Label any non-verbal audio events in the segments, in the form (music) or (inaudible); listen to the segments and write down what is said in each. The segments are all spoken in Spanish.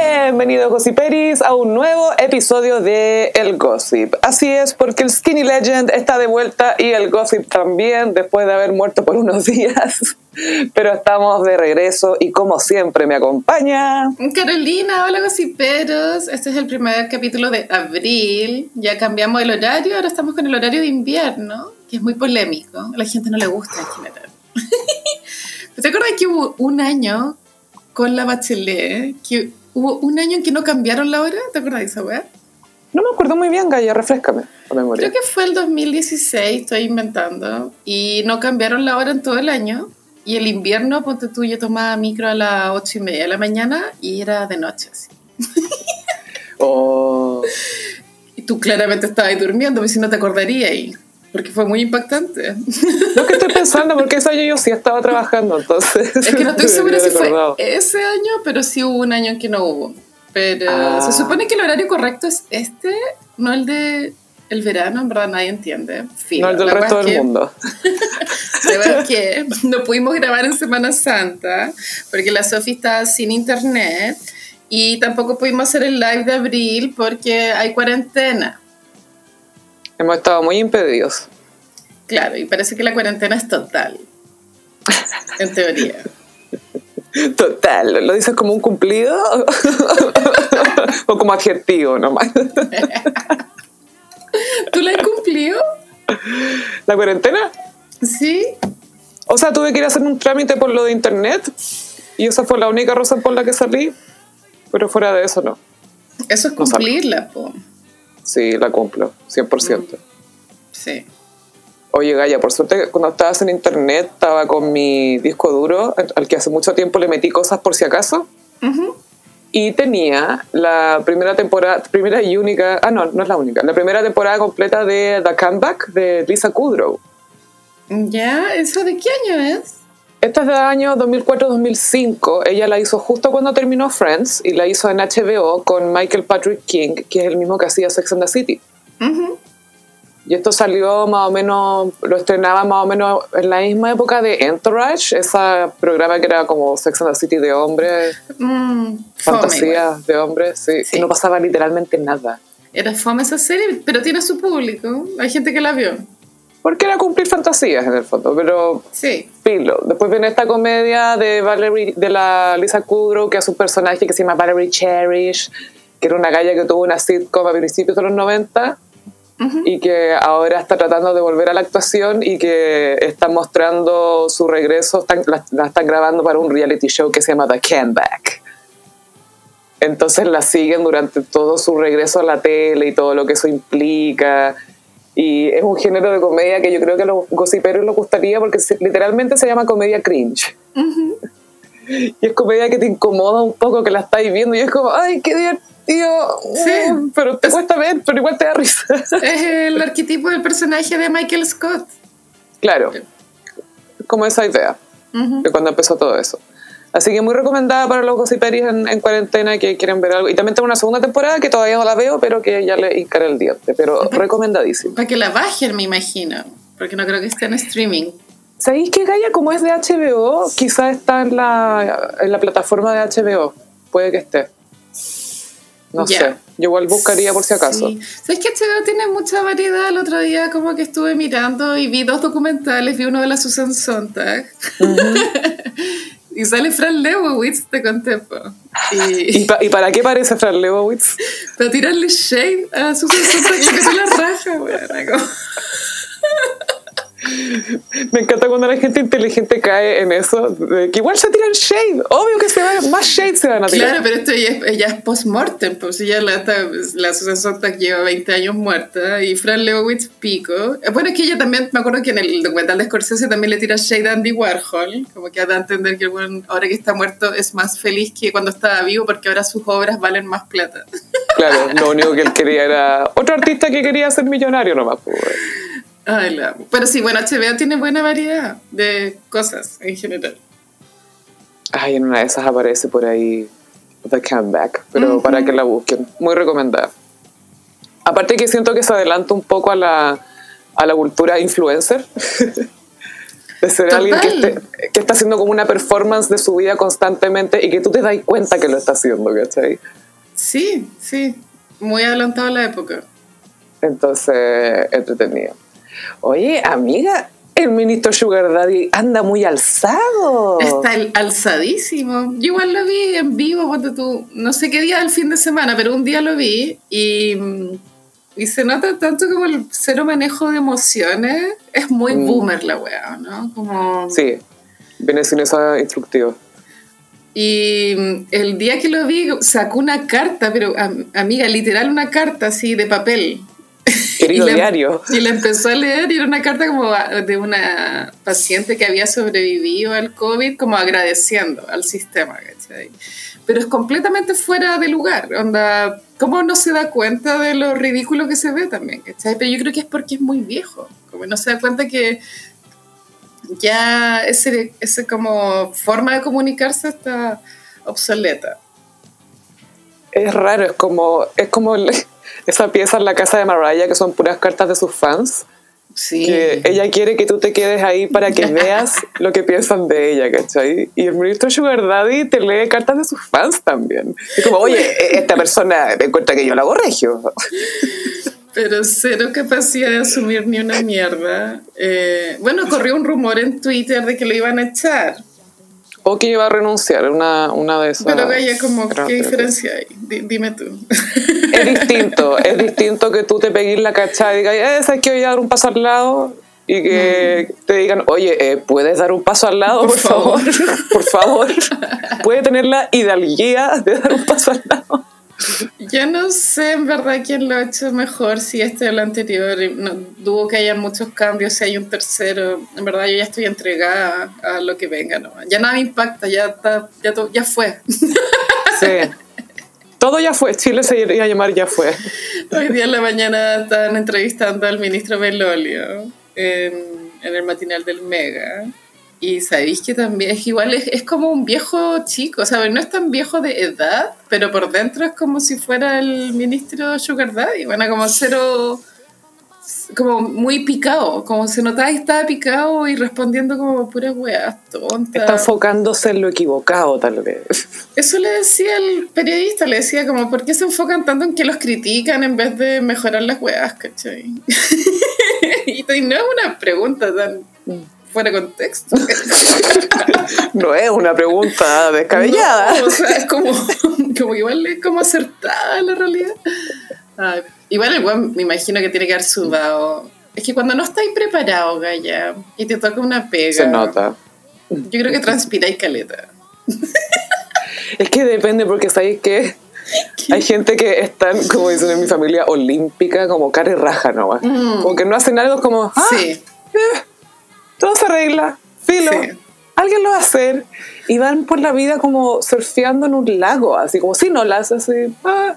Bienvenidos Gossiperis a un nuevo episodio de El Gossip. Así es, porque el Skinny Legend está de vuelta y el Gossip también, después de haber muerto por unos (laughs) días. Pero estamos de regreso y como siempre me acompaña... Carolina, hola Gossiperos. Este es el primer capítulo de abril. Ya cambiamos el horario, ahora estamos con el horario de invierno, que es muy polémico. A la gente no le gusta en general. (laughs) ¿Te acuerdas que hubo un año con la Bachelet, que hubo un año en que no cambiaron la hora? ¿Te acuerdas de esa weá? No me acuerdo muy bien, Gaya, refrescame la memoria. Creo que fue el 2016, estoy inventando, y no cambiaron la hora en todo el año. Y el invierno, ponte tú, yo tomaba micro a las ocho y media de la mañana y era de noche, así. Oh, Y tú claramente estabas ahí durmiendo, porque si no te acordarías. Porque fue muy impactante. lo que estoy pensando, porque ese año yo sí estaba trabajando, entonces... Es que no (laughs) estoy segura si fue ese año, pero sí hubo un año en que no hubo. Pero Ah. se supone que el horario correcto es este, no el de el verano, en verdad nadie entiende. Filo, No, el del la resto del que- mundo. (laughs) La verdad es que no pudimos grabar en Semana Santa porque la Sofi está sin internet y tampoco pudimos hacer el live de abril porque hay cuarentena. Hemos estado muy impedidos. Claro, y parece que la cuarentena es total. En teoría. Total, ¿lo dices como un cumplido? (laughs) o como adjetivo nomás. ¿Tú la has cumplido? ¿La cuarentena? Sí. O sea, tuve que ir a hacer un trámite por lo de internet y esa fue la única razón por la que salí. Pero fuera de eso, no. Eso es No cumplirla, po. Sí, la cumplo, 100%. Sí. Oye, Gaya, por suerte cuando estabas en internet estaba con mi disco duro, al que hace mucho tiempo le metí cosas por si acaso. Y tenía la primera temporada, primera y única, ah no, no es la única, la primera temporada completa de The Comeback de Lisa Kudrow. Ya, ¿eso de qué año es? Esta es del año 2004-2005. Ella la hizo justo cuando terminó Friends y la hizo en HBO con Michael Patrick King, que es el mismo que hacía Sex and the City. Ujú. Y esto salió más o menos, lo estrenaba más o menos en la misma época de Entourage, ese programa que era como Sex and the City de hombres, Mm, fome, fantasías de hombres, sí, Sí. que no pasaba literalmente nada. Era fome esa serie, pero tiene su público. Hay gente que la vio. Porque era cumplir fantasías en el fondo, pero Sí. filo. Después viene esta comedia de Valerie, de la Lisa Kudrow, que es un personaje que se llama Valerie Cherish, que era una galla que tuvo una sitcom a principios de los 90 y que ahora está tratando de volver a la actuación y que está mostrando su regreso, están- la, la están grabando para un reality show que se llama The Comeback. Entonces la siguen durante todo su regreso a la tele y todo lo que eso implica. Y es un género de comedia que yo creo que a los gossiperos les gustaría porque literalmente se llama comedia cringe. Y es comedia que te incomoda un poco, que la estáis viendo y es como, ay, qué divertido. Sí. Pero te cuesta ver, pero igual te da risa. Es el (laughs) arquetipo del personaje de Michael Scott. claro, como esa idea Ujú. de cuando empezó todo eso. Así que muy recomendada para los gossiperis en, en cuarentena que quieren ver algo. Y también tengo una segunda temporada que todavía no la veo, pero que ya le hincaré el diente. Pero recomendadísima. Para que la bajen, me imagino. Porque no creo que esté en streaming. ¿Sabéis que Gaia, como es de HBO, quizás está en la, en la plataforma de HBO? Puede que esté. No sé. Yo igual buscaría por si acaso. Sí. ¿Sabes que HBO tiene mucha variedad? El otro día como que estuve mirando y vi dos documentales. Vi uno de la Susan Sontag. (laughs) y sale Fran Lebowitz, te conté. ¿Y, Y, pa- y para qué parece Fran Lebowitz? (laughs) para tirarle shade a Susan Sontag, que la raja, weón. (laughs) Me encanta cuando la gente inteligente cae en eso, de que igual se tiran shade. Obvio que se más shade se van a tirar. Claro, pero esto ya es, post-mortem, pues ya la, la Susan Sontag lleva 20 años muerta y Fran Lebowitz pico. Eh, Bueno, es que ella también, me acuerdo que en el documental de Scorsese también le tira shade a Andy Warhol, como que da a entender que weón, ahora que está muerto es más feliz que cuando estaba vivo porque ahora sus obras valen más plata. Claro, lo único que él quería era otro artista que quería ser millonario nomás. pues. Ay, la amo. Pero sí, bueno, HBO tiene buena variedad de cosas en general. Ay, en una de esas aparece por ahí The Comeback, pero Ujú. para que la busquen. Muy recomendada. Aparte que siento que se adelanta un poco a la, a la cultura influencer. (laughs) De ser alguien que, esté- que está haciendo como una performance de su vida constantemente y que tú te das cuenta que lo está haciendo, ¿cachai? Sí, sí. Muy adelantado a la época. Entonces, entretenido. Oye, amiga, el ministro Sugar Daddy anda muy alzado. Está alzadísimo. Yo igual lo vi en vivo, ponte tú, no sé qué día del fin de semana, pero un día lo vi y, y se nota tanto como el cero manejo de emociones. Es muy Mm. boomer la weá, ¿no? Como... Sí, viene sin eso instructivo. Y el día que lo vi sacó una carta, pero am- amiga, literal una carta así de papel. (laughs) Querido y la- diario. Y la empezó a leer y era una carta como de una paciente que había sobrevivido al COVID, como agradeciendo al sistema, ¿cachai? Pero es completamente fuera de lugar, onda, ¿cómo no se da cuenta de lo ridículo que se ve también, ¿cachai? Pero yo creo que es porque es muy viejo, como no se da cuenta que ya ese, ese como forma de comunicarse está obsoleta. Es raro, es como, es como el- esa pieza en la casa de Mariah que son puras cartas de sus fans. Sí. Que ella quiere que tú te quedes ahí para que veas (laughs) lo que piensan de ella, ¿cachai? Y el ministro Sugar Daddy te lee cartas de sus fans también. Es como, oye, (laughs) esta persona me cuenta que yo la regio. (laughs) Pero cero capacidad de asumir ni una mierda. Eh, bueno, corrió un rumor en Twitter de que lo iban a echar. O que iba a renunciar, una, una de esas. Pero como, ¿qué diferencia hay? Di- dime tú. Es distinto, es distinto que tú te pegues la cachada y digas, eh, ¿sabes que voy a dar un paso al lado? Y que te digan, oye, eh, ¿puedes dar un paso al lado, Por por, favor? por favor. ¿Puede tener la hidalguía de dar un paso al lado? Yo no sé en verdad quién lo ha hecho mejor, si este o el anterior. No, dudo que haya muchos cambios, si hay un tercero. En verdad yo ya estoy entregada a lo que venga. ¿no? Ya nada me impacta, ya, está, ya, to- ya fue. Sí. Todo ya fue, Chile se iba a llamar ya fue. Hoy día en la mañana estaban entrevistando al ministro Belolio en, en el matinal del Mega. Y sabéis que también es igual, es, es como un viejo chico, o sea, no es tan viejo de edad, pero por dentro es como si fuera el ministro Sugar Daddy, bueno, como cero, como muy picado, como se notaba que estaba picado y respondiendo como puras weas tontas. Está enfocándose en lo equivocado, tal vez. Eso le decía el periodista, le decía como, ¿por qué se enfocan tanto en que los critican en vez de mejorar las weas, cachai? (laughs) y no es una pregunta tan fuera de contexto. (laughs) No es una pregunta descabellada. No, o sea, es como, (laughs) como igual es como acertada la realidad. Ay, igual el weón me imagino que tiene que haber sudado. Es que cuando no estáis preparados, Gaya, y te toca una pega, Se nota. yo creo que transpiráis caleta. Es que depende, porque sabéis que (laughs) hay gente que están, como dicen en mi familia, olímpica, como cara y raja nomás. Como que no hacen algo como, ah, Sí, todo se arregla, filo, Sí. alguien lo va a hacer. Y van por la vida como surfeando en un lago, así como sin olas, así, ah,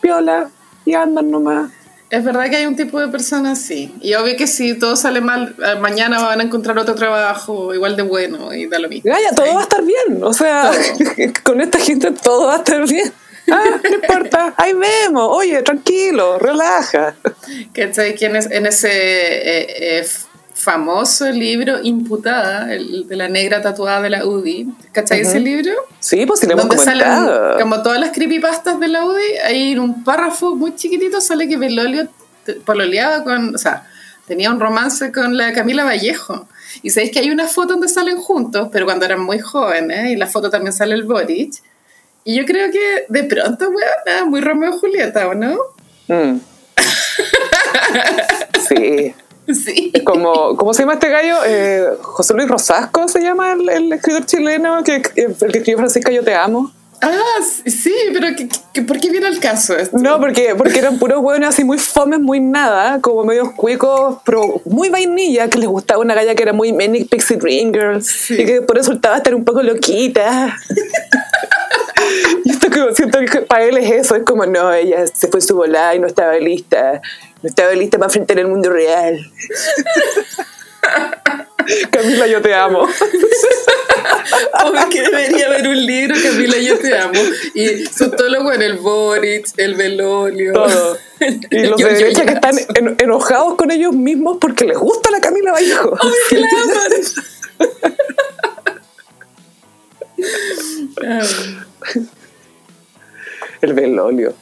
piola, y andan nomás. Es verdad que hay un tipo de personas así. Y obvio que si todo sale mal, eh, mañana van a encontrar otro trabajo igual de bueno y da lo mismo. Gaya, todo Sí. va a estar bien. O sea, (laughs) con esta gente todo va a estar bien. Ah, no importa, ahí vemos. Oye, tranquilo, relaja. ¿Cachai? Que en, es- en ese eh, eh, famoso libro Imputada, el de la negra tatuada de la UDI, ¿cachai ese libro? Sí, pues si le hemos Donde salen comentado. como todas las creepypastas de la UDI, ahí en un párrafo muy chiquitito sale que Belolio pololeaba con, o sea, tenía un romance con la Camila Vallejo. Y sabéis que hay una foto donde salen juntos, pero cuando eran muy jóvenes, y la foto también sale el Boric. Y yo creo que de pronto, weón, muy Romeo y Julieta, ¿o no? Mm. (laughs) Sí. (laughs) Sí. Como, ¿Cómo se llama este gallo? Eh, José Luis Rosasco se llama el, el escritor chileno, que, el que escribió Francisca Yo Te Amo. Ah, sí, pero ¿qué, qué- por qué viene al caso esto? No, porque, porque eran puros hueones así muy fomes, muy nada, como medios cuicos, pero muy vainilla, que les gustaba una galla que era muy Manic Pixie Dream Girl, y que por eso resultaba estar un poco loquita. (laughs) y esto que siento que para él es eso, es como, no, ella se fue su volada y no estaba lista, no estaba lista para enfrentar el mundo real. (laughs) Camila, yo te amo. (laughs) Obvio que debería haber un libro, Camila, yo te amo. Y son todos los buenos, el Boric, el Belolio. Todo. Y los (laughs) Yo- de derecha que están en- enojados con ellos mismos porque les gusta la Camila Vallejo. Ay, claro. El velolio.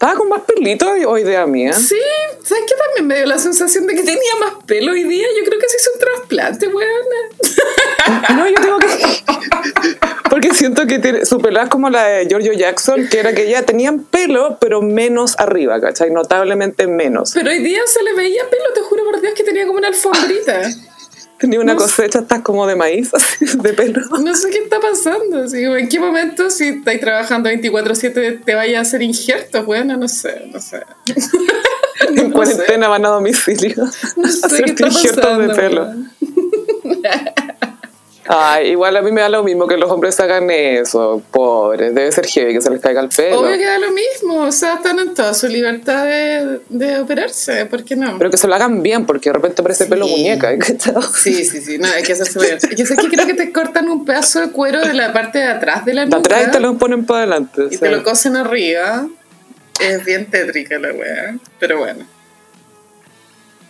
Estaba con más pelito hoy día mía. Sí, ¿sabes qué? También me dio la sensación de que tenía más pelo hoy día. Yo creo que se hizo un trasplante, weona. (laughs) No, yo tengo que. Porque siento que tiene, su pelo es como la de Giorgio Jackson, que era que ya tenían pelo, pero menos arriba, ¿cachai? Notablemente menos. Pero hoy día se le veía pelo, te juro por Dios que tenía como una alfombrita. (laughs) Tenía una No cosecha, estás como de maíz, (laughs) así, de pelo. No sé qué está pasando. así ¿En qué momento, si estáis trabajando 24-7, te vaya a hacer injertos? Bueno, no sé, no sé. (laughs) En No cuarentena van a domicilio. No (laughs) sé qué está injertos pasando. de pelo. Ay, igual a mí me da lo mismo que los hombres hagan eso, pobres. Debe ser heavy que se les caiga el pelo. Obvio que da lo mismo. O sea, están en toda su libertad de, de operarse. ¿Por qué no? Pero que se lo hagan bien, porque de repente parece Sí. pelo muñeca. ¿cachai? Sí, sí, sí, no, hay que hacerse bien. Yo sé que creo que te cortan un pedazo de cuero de la parte de atrás de la De nuca atrás y te lo ponen para adelante. y sí. te lo cosen arriba. Es bien tétrica la wea, pero bueno.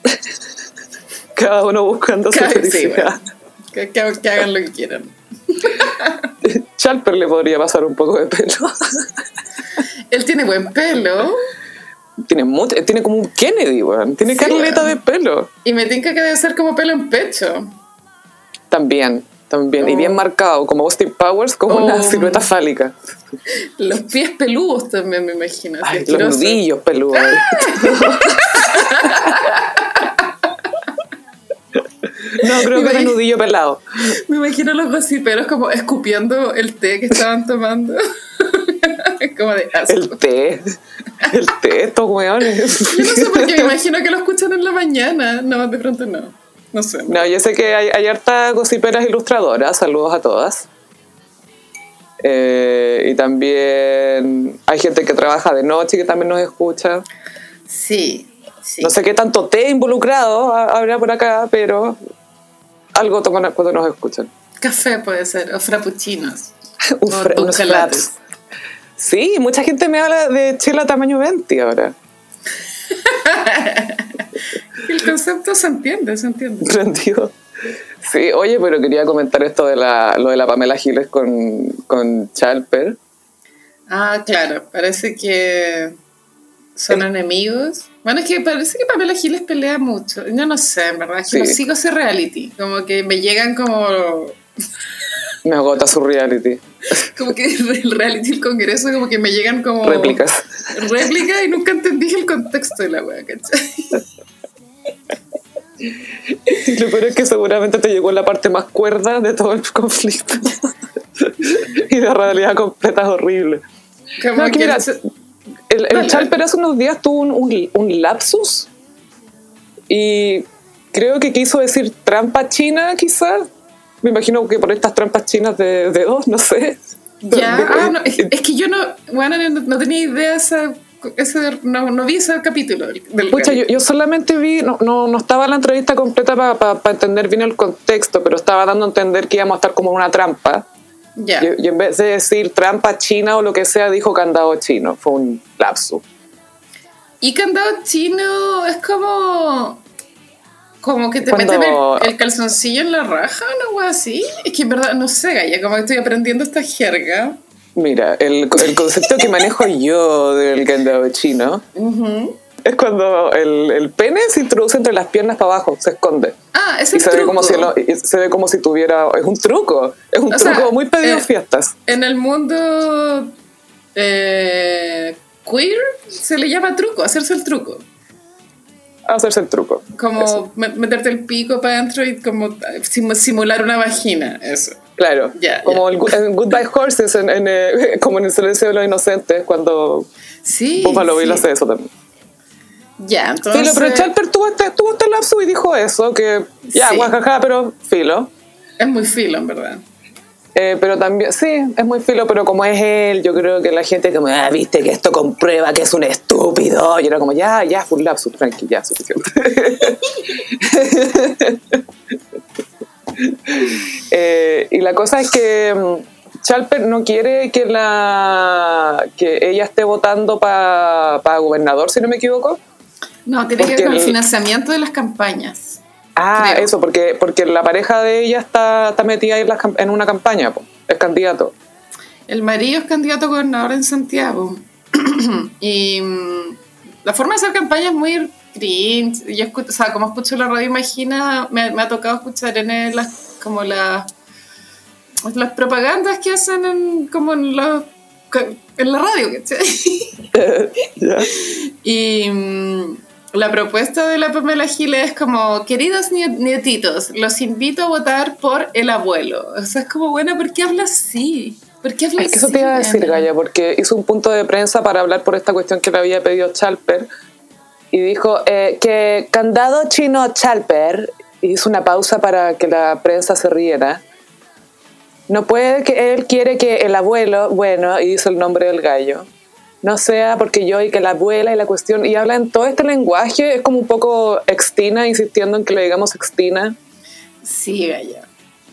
(laughs) Cada uno buscando su sí, felicidad. bueno. Que, que- que hagan lo que quieran. (laughs) Chalper le podría pasar un poco de pelo. (laughs) Él tiene buen pelo tiene, mucho, tiene como un Kennedy, weón. Tiene Sí, carleta de pelo. y me tinca que debe ser como pelo en pecho. También, también. Y Oh. bien marcado, como Austin Powers, como Oh. una silueta fálica. Los pies peludos también me imagino. Ay, los nudillos peludos. (laughs) No, creo que era nudillo pelado. Me imagino los gossiperos como escupiendo el té que estaban tomando. (laughs) como de asco. El té. El té, estos weones. Yo no sé por qué me imagino que lo escuchan en la mañana. No, de pronto no. No sé. No, yo sé que hay, hay hartas gossiperas ilustradoras, saludos a todas. Eh, y también hay gente que trabaja de noche que también nos escucha. Sí, sí. No sé qué tanto té involucrado ha- habrá por acá, pero algo toman cuando nos escuchan. Café puede ser, o frappuccinos. (laughs) O fra- unos. Sí, mucha gente me habla de chela tamaño 20 ahora. (laughs) El concepto se entiende, se entiende. (laughs) Prendido. Sí, oye, pero quería comentar esto de la, lo de la Pamela Giles con, con Chalper. Ah, claro, parece que son enemigos. Bueno, es que parece que Pamela Giles pelea mucho. Yo no sé, en verdad, es que Sí. no sigo ese reality. Como que me llegan como. (laughs) Me agota su reality. (laughs) Como que el reality del Congreso, como que me llegan como. Réplicas. Réplica y nunca entendí el contexto de la wea, ¿cachai? Y (laughs) lo peor es que seguramente te llegó la parte más cuerda de todo el conflicto. y la realidad completa es horrible. Como No, que mira, el, el. Chalper hace unos días tuvo un, un- un lapsus y creo que quiso decir trampa china, quizás. Me imagino que por estas trampas chinas de dedos, no sé. Ya, De- ah, no, es, es que yo no, bueno, no, no tenía idea esa, ese, no, no vi ese capítulo del, del Pucha, yo, yo solamente vi, no, no, no estaba la entrevista completa para entender bien el contexto, pero estaba dando a entender que íbamos a estar como en una trampa. Ya. Y, y en vez de decir trampa china o lo que sea, dijo candado chino. Fue un lapsus. Y candado chino es como. Como que te Cuando- meten el, el calzoncillo en la raja o wea así. Es que en verdad, no sé, Gaya, como que estoy aprendiendo esta jerga. Mira, el, el concepto que manejo yo del candado chino Ujú. Es cuando el, el pene se introduce entre las piernas para abajo, se esconde. Ah, es Y el se ve, truco. como si lo- y se ve como si tuviera. Es un truco. Es un O truco sea, muy pedido en eh, fiestas. En el mundo eh, queer se le llama truco, hacerse el truco. Hacerse el truco. Como Eso. meterte el pico para adentro y como sim- simular una vagina, eso. Claro. Ya, como el en Goodbye Horses, en, en, eh, (laughs) como en El Silencio de los Inocentes, cuando Sí. Buffalo Bill sí. hace eso también. Ya, entonces. Filo, pero Chalper tuvo este, tuvo este lapso y dijo eso, que ya, Sí. guajaja, pero filo. Es muy filo, en verdad. Eh, pero también, sí, es muy filo, pero como es él, yo creo que la gente como, ah, viste que esto comprueba que es un estúpido. Y era como, ya, ya, un lapsus, tranqui, ya, suficiente. (laughs) Eh, y la cosa es que mm, Chalper no quiere que la que ella esté votando para gobernador, si no me equivoco. No, tiene que ver con el financiamiento de las campañas. Ah, eso, porque, porque la pareja de ella está, está metida en, en una campaña, es candidato. El marido es candidato a gobernador en Santiago. (clears throat) y mm, la forma de hacer campaña es muy cringe. Yo o sea, como escucho la radio Imagina, me, me ha tocado escuchar en las, como las, las propagandas que hacen en, como en, la en la radio, (laughs) (laughs) Y mm, la propuesta de la Pamela Giles es como, queridos nietitos, los invito a votar por el abuelo. O sea, es como, bueno, ¿por qué habla así? ¿Por qué habla es que eso te iba a decir, Gaya, porque hizo un punto de prensa para hablar por esta cuestión que le había pedido Chalper y dijo eh, que candado chino Chalper hizo una pausa para que la prensa se riera. No puede que él quiere que el abuelo, bueno, y hizo el nombre del gallo, no sea porque yo y que la abuela y la cuestión, y habla en todo este lenguaje, es como un poco extina, insistiendo en que le digamos extina. Sí, Gaya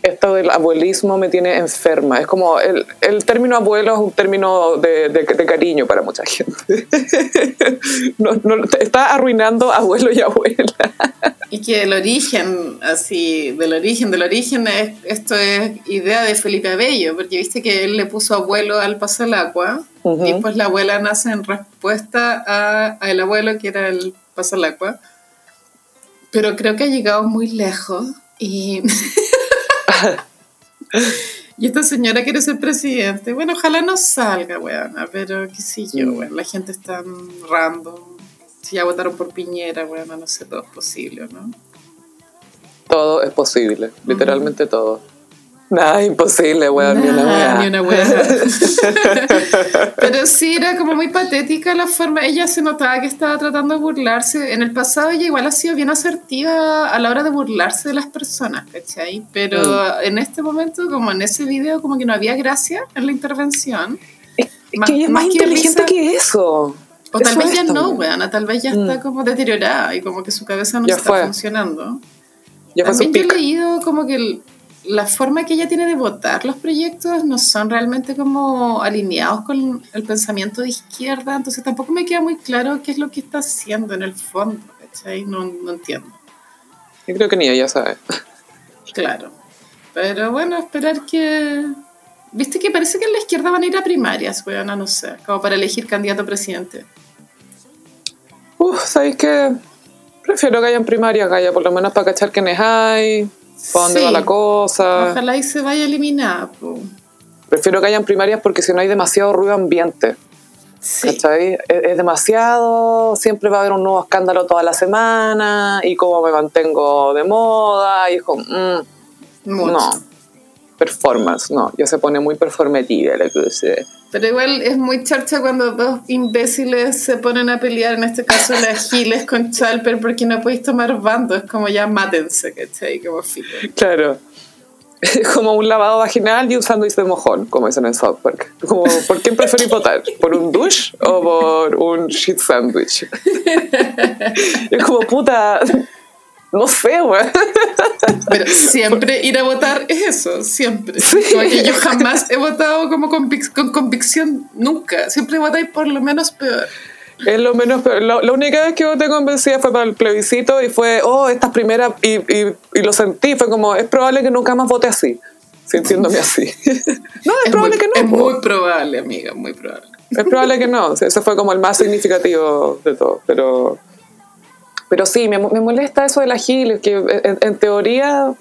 esto del abuelismo me tiene enferma. Es como el, el término abuelo es un término de, de, cariño para mucha gente. (laughs) no, no, está arruinando abuelo y abuela. (laughs) Y que el origen, así, del origen, del origen, es, esto es idea de Felipe Abello, porque viste que él le puso abuelo al paso y pues la abuela nace en respuesta a, el abuelo que era el agua. Pero creo que ha llegado muy lejos y (laughs) y esta señora quiere ser presidente. Bueno, ojalá no salga, weona, pero qué sé yo, mm. la gente está random. Si ya votaron por Piñera, weona, no sé, todo es posible, ¿no? Todo es posible, literalmente todo. Nada, imposible, weón, ni una weá. Ni una (laughs) Pero sí, era como muy patética la forma. Ella se notaba que estaba tratando de burlarse. En el pasado ella igual ha sido bien asertiva a la hora de burlarse de las personas, ¿cachai? Pero mm. en este momento, como en ese video, como que no había gracia en la intervención. Es, que ella es más, inteligente que eso. O tal vez ya no, weón, tal vez ya está mm. como deteriorada y como que su cabeza no está funcionando. Ya fue También yo he leído como que el, la forma que ella tiene de votar los proyectos no son realmente como alineados con el pensamiento de izquierda, entonces tampoco me queda muy claro qué es lo que está haciendo en el fondo, ¿cachai? No, no entiendo. Yo creo que ni ella sabe. Claro. Pero bueno, esperar que... Viste que parece que en la izquierda van a ir a primarias, weón, no sé, como para elegir candidato a presidente. Uf, ¿sabéis qué? Prefiero que haya en primarias, haya por lo menos para cachar quiénes hay ¿Para dónde va la cosa? Ojalá y se vaya eliminada. Prefiero que hayan primarias porque si no hay demasiado ruido ambiente. Sí. Es, es, demasiado, siempre va a haber un nuevo escándalo toda la semana y cómo me mantengo de moda y es como, mm, no, performance, no, ya se pone muy performativa la cosa. Pero igual es muy charcha cuando dos imbéciles se ponen a pelear, en este caso las Giles con Chalper, porque no podéis tomar bando, es como ya mátense, ¿cachai? Como Claro. Es (laughs) como un lavado vaginal y un sándwich de mojón, como dicen en South Park. Como, ¿Por quién preferís votar? ¿Por un douche o por un shit sandwich? (laughs) es como, puta, no sé, güey. Pero siempre ir a votar es eso, siempre. que yo jamás he votado como con convicción, nunca. Siempre votáis por lo menos peor. Es lo menos peor. La, única vez que voté convencida fue para el plebiscito y fue, oh, estas primeras, y, y, y, lo sentí, fue como, es probable que nunca más vote así, sintiéndome así. (laughs) no, es, probable que no. Es muy probable, amiga, muy probable. Es probable que no, ese fue como el más significativo de todo, pero pero sí, me, me molesta eso de la Gil, que en, teoría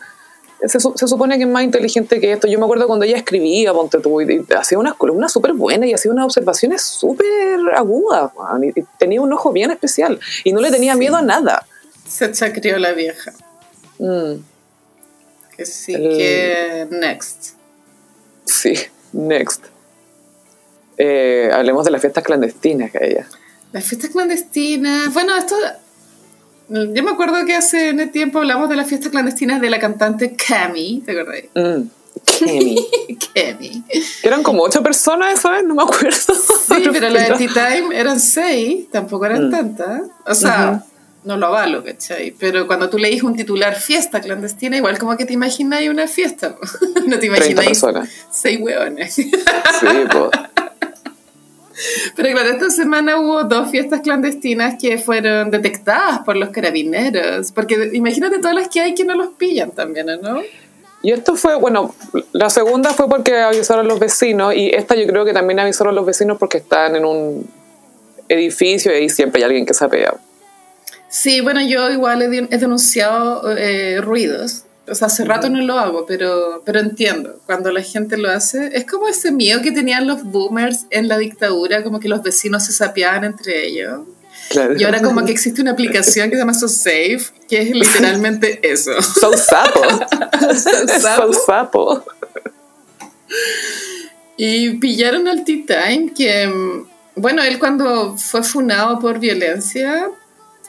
se, se, supone que es más inteligente que esto. Yo me acuerdo cuando ella escribía, ponte tú, y, hacía unas columnas súper buenas y hacía unas observaciones súper agudas, y, tenía un ojo bien especial y no le tenía miedo a nada. Se chacrió la vieja. Mm. Que sí, que next. Sí, next. Eh, hablemos de las fiestas clandestinas que ella. Las fiestas clandestinas, bueno, esto yo me acuerdo que hace un tiempo hablamos de las fiestas clandestinas de la cantante Cami, ¿te acordás? Mm. (laughs) Que eran como ocho personas esa vez, no me acuerdo. Sí, (laughs) pero la de T-Time eran seis, tampoco eran mm. tantas. O sea, no lo avalo, ¿cachai? Pero cuando tú leís un titular fiesta clandestina, igual como que te imagináis una fiesta. (laughs) no te imagináis seis hueones. sí, pues. Pero claro, esta semana hubo dos fiestas clandestinas que fueron detectadas por los carabineros. Porque imagínate todas las que hay que no los pillan también, ¿no? Y esto fue, bueno, la segunda fue porque avisaron los vecinos y esta yo creo que también avisaron los vecinos porque están en un edificio y ahí siempre hay alguien que se ha pegado. Sí, bueno, yo igual he, denunciado eh, ruidos. O sea, hace rato no lo hago, pero, pero entiendo. Cuando la gente lo hace, es como ese miedo que tenían los boomers en la dictadura, como que los vecinos se sapeaban entre ellos. Y ahora como que existe una aplicación que se llama So Safe, que es literalmente eso. So Sapo. (laughs) so Sapo. Y pillaron al T-Time que, bueno, él cuando fue funado por violencia,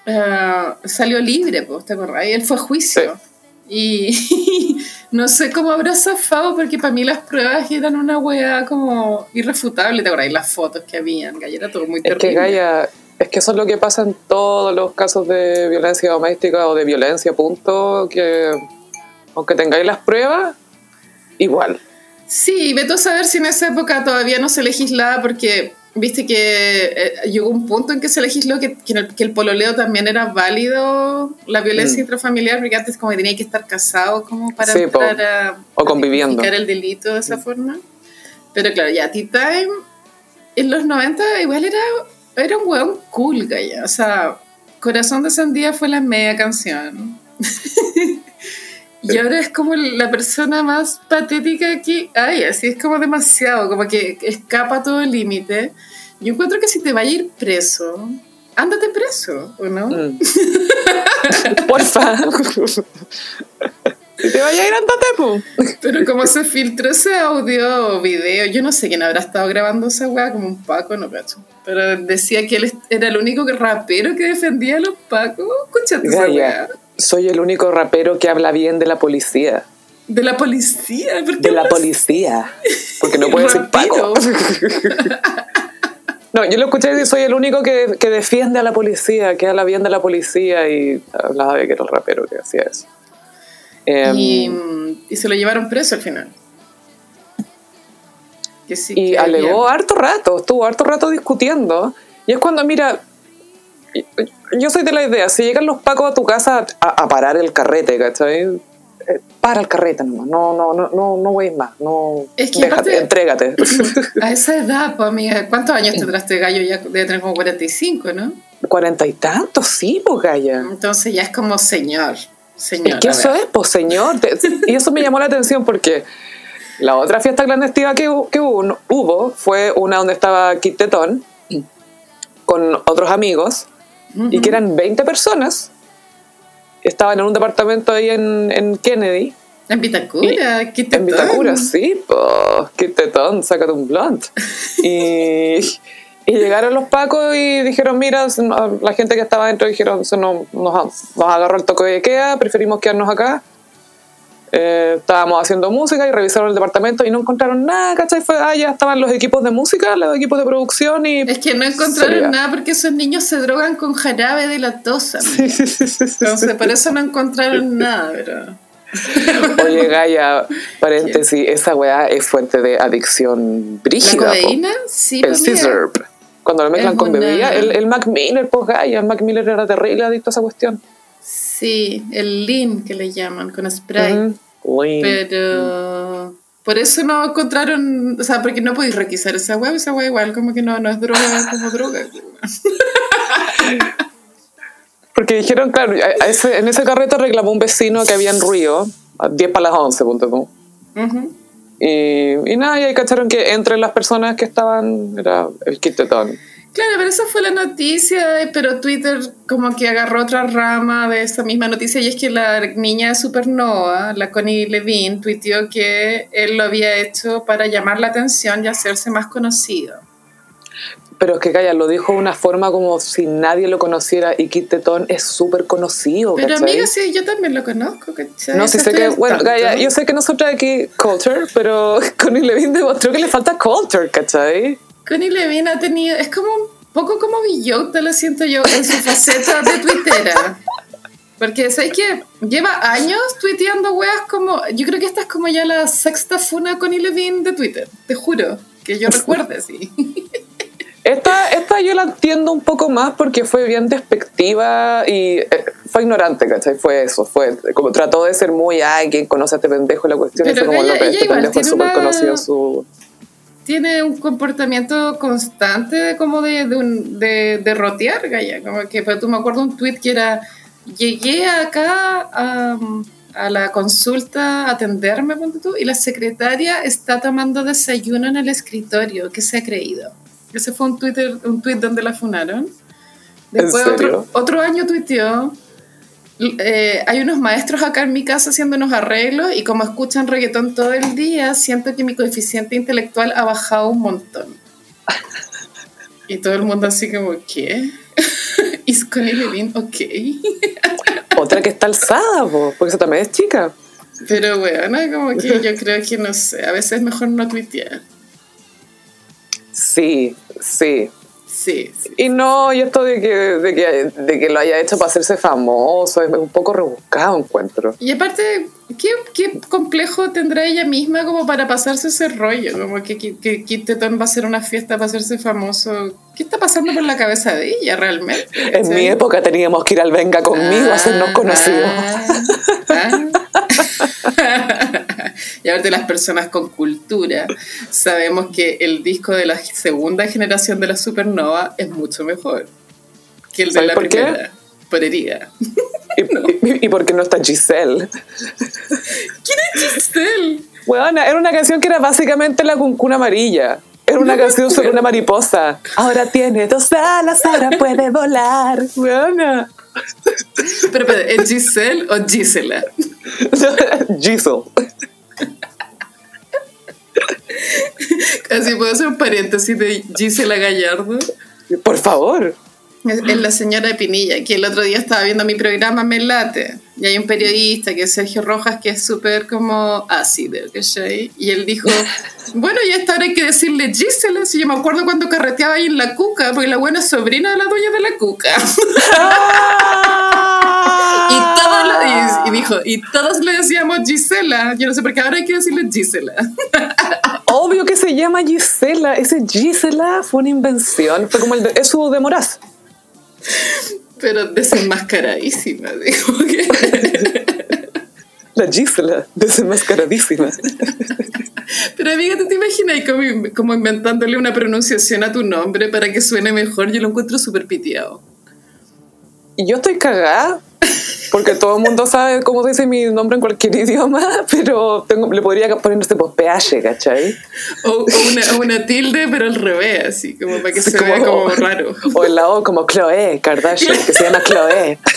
eh, salió libre, ¿te acordás? Y él fue a juicio. Y (laughs) no sé cómo habrá zafado, porque para mí las pruebas eran una weá como irrefutable, ¿te acordás? Y las fotos que habían, Gaya, era todo muy terrible. Es que Gaya, es que eso es lo que pasa en todos los casos de violencia doméstica o de violencia, punto, que aunque tengáis las pruebas, igual. Sí, veto a saber si en esa época todavía no se legislaba porque viste que eh, llegó un punto en que se legisló que, que, el, pololeo también era válido, la violencia mm. intrafamiliar, porque antes como que tenía que estar casado como para entrar a, o conviviendo. el delito de esa mm. forma. Pero claro, ya Tea Time en los 90 igual era, era un weón cool, ya. O sea, Corazón de Sandía fue la media canción. (laughs) Y ahora es como la persona más patética aquí. Ay, así es como demasiado, como que escapa todo el límite. Yo encuentro que si te va a ir preso, ándate preso, ¿o no? Mm. (laughs) Porfa. si te vaya a ir, ándate, po. Pero como se filtró ese audio o video, yo no sé quién habrá estado grabando esa weá, como un Paco, no cacho. Pero decía que él era el único rapero que defendía a los Pacos. Escúchate esa weá soy el único rapero que habla bien de la policía. ¿De la policía? de la policía. Porque no (laughs) puede decir Paco. (laughs) no, yo lo escuché decir, soy el único que, que, defiende a la policía, que habla bien de la policía y hablaba de que era el rapero que hacía eso. Em, y, se lo llevaron preso al final. y alegó harto rato, estuvo harto rato discutiendo. Y es cuando, mira, yo soy de la idea, si llegan los pacos a tu casa a, parar el carrete, ¿cachai? Eh, para el carrete nomás, no, no, no, no, no voy más, no, es que déjate, entrégate. (laughs) A esa edad, pues amiga, ¿cuántos años tendrás este gallo? Ya debe tener como 45, ¿no? Cuarenta y tantos, sí, pues Gaya. Entonces ya es como señor, señor. Es que eso es, pues señor, y eso me llamó la atención porque la otra fiesta clandestina que, que hubo, hubo, fue una donde estaba Kit Tetón con otros amigos y que eran 20 personas. Estaban en un departamento ahí en, en Kennedy. En Vitacura, qué En Vitacura, sí, pues, qué tetón, sácate un blunt. y, y, llegaron los pacos y dijeron, mira, la gente que estaba dentro dijeron, nos, nos agarró el toque de queda, preferimos quedarnos acá. Eh, estábamos haciendo música y revisaron el departamento y no encontraron nada, ¿cachai? Fue, ah, ya estaban los equipos de música, los equipos de producción y... Es que no encontraron nada porque esos niños se drogan con jarabe de la tosa. Sí, sí, sí, Entonces, por eso no encontraron nada, pero... (laughs) Oye, Gaia, paréntesis, esa weá es fuente de adicción brígida. ¿La codeína? Sí, El scissor. Cuando lo mezclan con bebida, el, el Mac Miller, pues Gaia, el Mac Miller era terrible adicto a esa cuestión. Sí, el lean que le llaman, con spray. Pero por eso no encontraron, o sea, porque no podéis requisar esa web, esa web igual como que no, no es droga como droga. (laughs) porque dijeron, claro, en ese carrete reclamó un vecino que había en ruido, a 10 para las 11, punto tú. y, y, nada, y ahí cacharon que entre las personas que estaban era el kit de Claro, pero esa fue la noticia, pero Twitter como que agarró otra rama de esa misma noticia y es que la niña de Supernova, la Connie Levine, tuiteó que él lo había hecho para llamar la atención y hacerse más conocido. Pero es que Calla lo dijo de una forma como si nadie lo conociera y Kit Tetón es súper conocido. Pero amiga, sí, yo también lo conozco, ¿cachai? No, sí sé que, bueno, Gaya, yo sé que nosotros aquí culture, pero (laughs) Connie Levine demostró que le falta culture, ¿cachai? Connie Levine ha tenido, es como un poco como Villota, lo siento yo, en su faceta de twittera. Porque sabes que lleva años tuiteando weas como. Yo creo que esta es como ya la sexta funa Connie Levine de Twitter, te juro, que yo recuerde, sí. Esta, esta yo la entiendo un poco más porque fue bien despectiva y eh, fue ignorante, ¿cachai? Fue eso, fue como trató de ser muy, ay, ¿quién conoce a este pendejo? La cuestión fue como, ella- no, pero ella este pendejo es súper una- conocido su... Tiene un comportamiento constante como de, de, un- de, de rotear, Gaya. Como que, pero tú me acuerdo un tweet que era, llegué acá a, a la consulta a atenderme, tú, y la secretaria está tomando desayuno en el escritorio. ¿Qué se ha creído? Ese fue un, Twitter, un tweet donde la funaron. Después serio? otro, otro año tuiteó, eh, hay unos maestros acá en mi casa haciendo unos arreglos y como escuchan reggaetón todo el día, siento que mi coeficiente intelectual ha bajado un montón. Y todo el mundo así como, ¿qué? ¿Is Connie Levine ok? (laughs) Otra que está alzada, po, porque esa también es chica. Pero bueno, como que yo creo que no sé, a veces es mejor no tuitear. Sí, sí. Sí, sí. Y no, y esto de que, de que, de que lo haya hecho para hacerse famoso, es un poco rebuscado, encuentro. Y aparte, ¿qué, qué complejo tendrá ella misma como para pasarse ese rollo? Como que, que, que Kit Tetón va a hacer una fiesta para hacerse famoso. ¿Qué está pasando por la cabeza de ella realmente? En ¿Sí? mi época teníamos que ir al Venga conmigo a hacernos Ah, conocidos. ah, ah. (laughs) y aparte las personas con cultura sabemos que el disco de la segunda generación de la supernova es mucho mejor que el de ¿Sabes la por qué? primera. Por herida. (laughs) Y, y, y porque no está Giselle. ¿Quién es Giselle? Bueno, era una canción que era básicamente la cuncuna amarilla. Era una No canción sobre una mariposa. Ahora tiene dos alas, ahora puede volar. Buena. Pero, pero, ¿es Giselle o Gisela? (laughs) Giselle. Así puedo hacer un paréntesis de Gisela Gallardo. Por favor. Es, es la señora de Pinilla, que el otro día estaba viendo mi programa Me Late. Y hay un periodista que es Sergio Rojas, que es súper como ácido, ¿cachai? Y él dijo, (laughs) bueno, ya esta hora hay que decirle Gisela, si yo me acuerdo cuando carreteaba ahí en la cuca, porque la buena es sobrina de la dueña de la cuca. (laughs) (laughs) Y, todos lo- y- y dijo, y todos le decíamos Gisela. Yo no sé por qué ahora hay que decirle Gisela. Obvio que se llama Gisela. Ese Gisela fue una invención. Fue como el de, es su de Moraz. Pero desenmascaradísima, (laughs) dijo que. (laughs) La Gisela, desenmascaradísima. (laughs) Pero amiga, ¿tú te imaginas como, como inventándole una pronunciación a tu nombre para que suene mejor? Yo lo encuentro súper piteado. Y yo estoy cagada. Porque todo el mundo sabe cómo se dice mi nombre en cualquier (laughs) idioma, pero tengo, le podría poner, pues PH, ¿cachai? O, o una, o una tilde, pero al revés, así, como para que se vea como (laughs) raro. O en la O como Chloe Kardashian, que se llama Chloe. (laughs)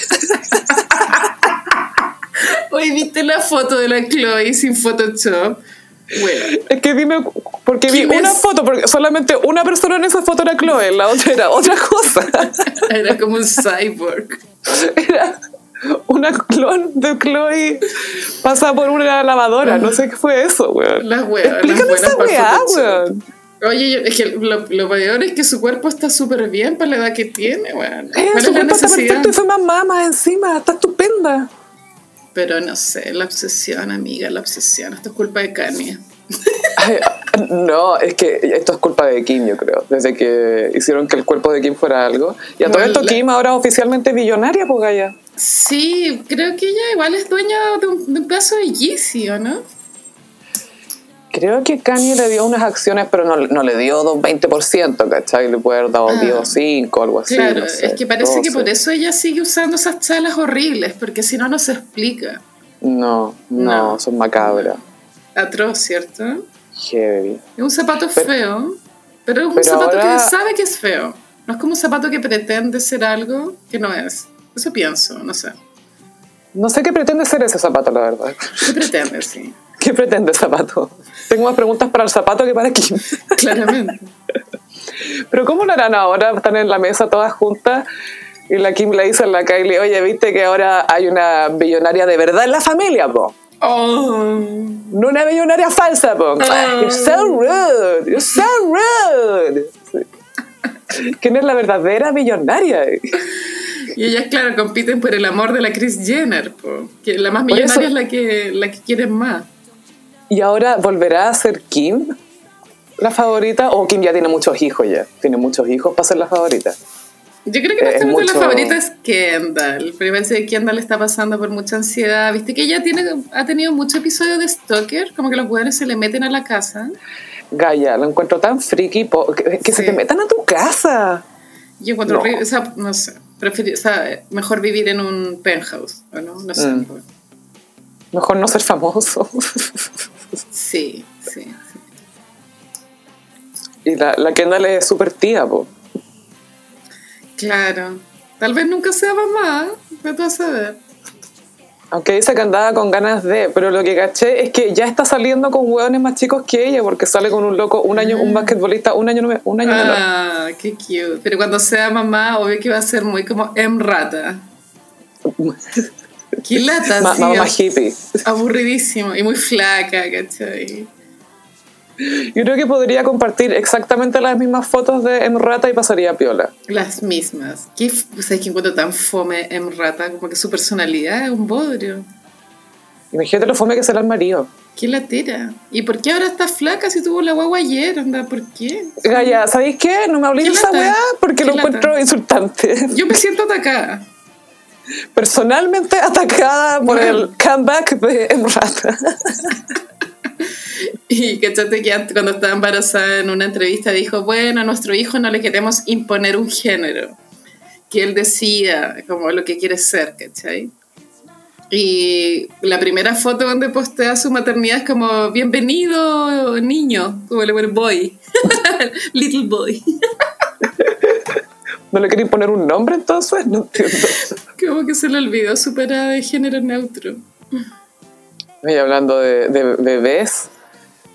Oye, ¿viste la foto de la Chloe sin Photoshop? Bueno, Es que dime, porque vi ¿Quién una es? foto, porque solamente una persona en esa foto era Chloe, la otra era otra cosa. (laughs) era como un cyborg. Era una clon de Chloe pasa por una lavadora, no sé qué fue eso, weón. Las weas, Explícame esa weá, weón. Oye, es que lo, lo peor es que su cuerpo está súper bien para la edad que tiene, weón. Eh, ¿Cuál su cuerpo está perfecto y fue mamá más encima, está estupenda. Pero no sé, la obsesión, amiga, la obsesión. Esto es culpa de Kanye. Ay, no, es que esto es culpa de Kim, yo creo. Desde que hicieron que el cuerpo de Kim fuera algo. Y a todo esto, Kim ahora es oficialmente billonaria, pues Gaya. Sí, creo que ella igual es dueña de un, de un pedazo de Yeezy, ¿o no? Creo que Kanye le dio unas acciones, pero no, no le dio un 20%, ¿cachai? Le puede haber dado Ah. 10 o 5, algo así. claro, no sé, es que parece que 12. por eso ella sigue usando esas chalas horribles, porque si no, no se explica. No, no, No. son macabras. Atroz, ¿cierto? Heavy. Es un zapato Pero- feo, pero es un pero zapato ahora- que sabe que es feo. No es como un zapato que pretende ser algo que no es. Eso pienso, no sé. No sé qué pretende ser ese zapato, la verdad. ¿Qué pretende, sí? ¿Qué pretende el zapato? Tengo más preguntas para el zapato que para Kim. Claramente. Pero ¿cómo lo harán ahora? Están en la mesa todas juntas y la Kim le dice a la Kylie, oye, ¿viste que ahora hay una billonaria de verdad en la familia, po? Oh. No una billonaria falsa, po. You're so rude, you're so rude. Sí. ¿Quién es la verdadera billonaria? Y ellas, claro, compiten por el amor de la Kris Jenner, po, que la más eso- millonaria es la que, la que quieren más. ¿Y ahora volverá a ser Kim? la favorita o Kim ya tiene muchos hijos ya. Tiene muchos hijos para ser la favorita. Yo creo que Eh, mucho- la favorita es Kendall. Pero parece que Kendall está pasando por mucha ansiedad. Viste que ella tiene, ha tenido muchos episodios de Stalker, como que los jugadores se le meten a la casa. Gaia, lo encuentro tan friki que, se te metan a tu casa. Yo encuentro No. o sea, no sé, prefiero, o sea, mejor vivir en un penthouse, ¿o no? No sé. Mm. Mejor no ser famoso. (laughs) Sí, sí, sí. y la, la Kendall es súper tía, po. Claro. Tal vez nunca sea mamá, vete a saber. Aunque dice que andaba con ganas de, pero lo que caché es que ya está saliendo con hueones más chicos que ella, porque sale con un loco, un año, un basquetbolista, un año, un año menor. Ah, qué cute. Pero cuando sea mamá, obvio que va a ser muy como M rata. (laughs) Qué lata, sí, mamá más hippie. Aburridísimo y muy flaca, ¿cachai? Yo creo que podría compartir exactamente las mismas fotos de Emrata y pasaría piola. Las mismas. ¿Qué, ¿Sabes que encuentro tan fome M rata? Como que su personalidad es un bodrio. Imagínate lo fome que será el marido. ¿Qué latera? ¿Y por qué ahora está flaca si tuvo la guagua ayer? Anda, ¿por qué? Gaya, ¿sabéis qué? No me hablé ¿Qué de esa weá porque ¿Qué lo lata? encuentro insultante. Yo me siento atacada. Personalmente atacada por el comeback de Emrata. (laughs) Y cachate que cuando estaba embarazada en una entrevista dijo, bueno, a nuestro hijo no le queremos imponer un género, que él decida como lo que quiere ser, ¿cachai? Y la primera foto donde postea su maternidad es como, bienvenido niño, como el boy, (laughs) little boy. (laughs) ¿No le queréis poner un nombre entonces? No entiendo. (laughs) Como que se le olvidó su parada de género neutro. Y hablando de, de bebés,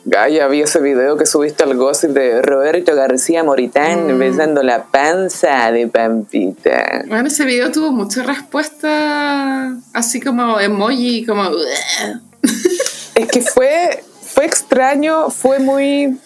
Gaya, vi ese video que subiste al gossip de Roberto García Moritán Mm. besando la panza de Pampita. Bueno, ese video tuvo mucha respuesta, así como emoji, como... (laughs) Es que fue, fue extraño, fue muy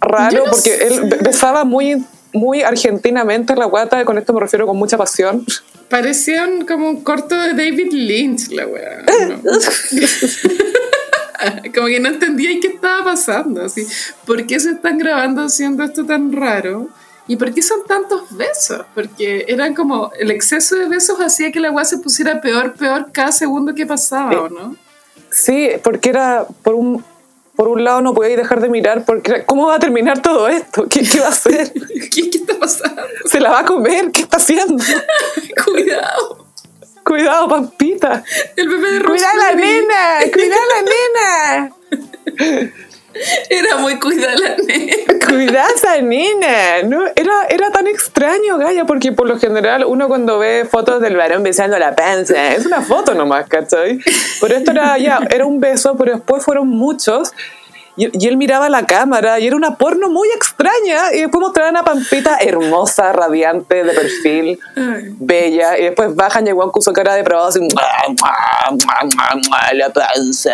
raro, no porque sé. él be- besaba muy, muy argentinamente la guata, con esto me refiero con mucha pasión. Parecían como un corto de David Lynch, la weá. ¿no? (laughs) como que no entendía qué estaba pasando. Así. ¿Por qué se están grabando haciendo esto tan raro? ¿Y por qué son tantos besos? Porque eran como el exceso de besos hacía que la weá se pusiera peor, peor cada segundo que pasaba, ¿o no? Sí, porque era, por un, por un lado no podía dejar de mirar, porque ¿cómo va a terminar todo esto? ¿Qué, qué va a hacer? (laughs) ¿Qué, qué está pasando? ¿Se la va a comer? ¿Qué está haciendo? (laughs) Cuidado. Cuidado, Pampita. El bebé de Cuida a la Rosemary nena, cuida a la nena. (laughs) Era muy cuida a la nena. Cuida a esa nena. No, era, era tan extraño, Gaya, porque por lo general uno cuando ve fotos del varón besando la panza, es una foto nomás, ¿cachai? Pero esto era ya, era un beso, pero después fueron muchos. Y, y él miraba la cámara y era una porno muy extraña. Y después mostraban a Pampita hermosa, radiante, de perfil, bella. Y después bajan y el guan puso cara de probado así, "Mua, mua, mua, mua, mua, la panza.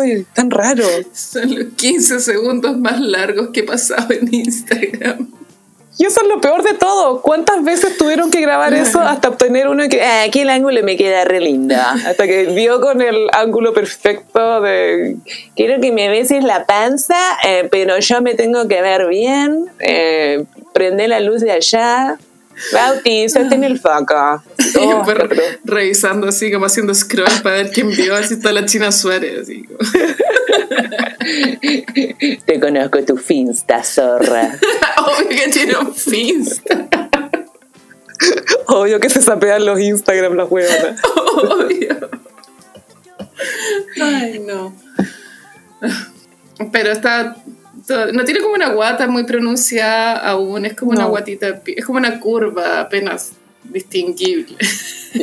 Ay, tan raro. Son los 15 segundos más largos que he pasado en Instagram. Y eso es lo peor de todo. ¿Cuántas veces tuvieron que grabar eso hasta obtener uno que, ah, aquí el ángulo me queda re linda? Hasta que dio con el ángulo perfecto de, quiero que me beses la panza, eh, pero yo me tengo que ver bien, eh, prende la luz de allá. Bauti, sostén el foco. (laughs) Oh, revisando así, como haciendo scroll para ver quién vio, así está la China Suárez. Así como. Te conozco tu finsta, zorra. (laughs) Obvio que tiene un Finsta. Obvio que se sapean los Instagram las huevonas. (laughs) Obvio. Ay, no. Pero está. todo- no tiene como una guata muy pronunciada aún, es como una guatita, es como una curva apenas distinguible.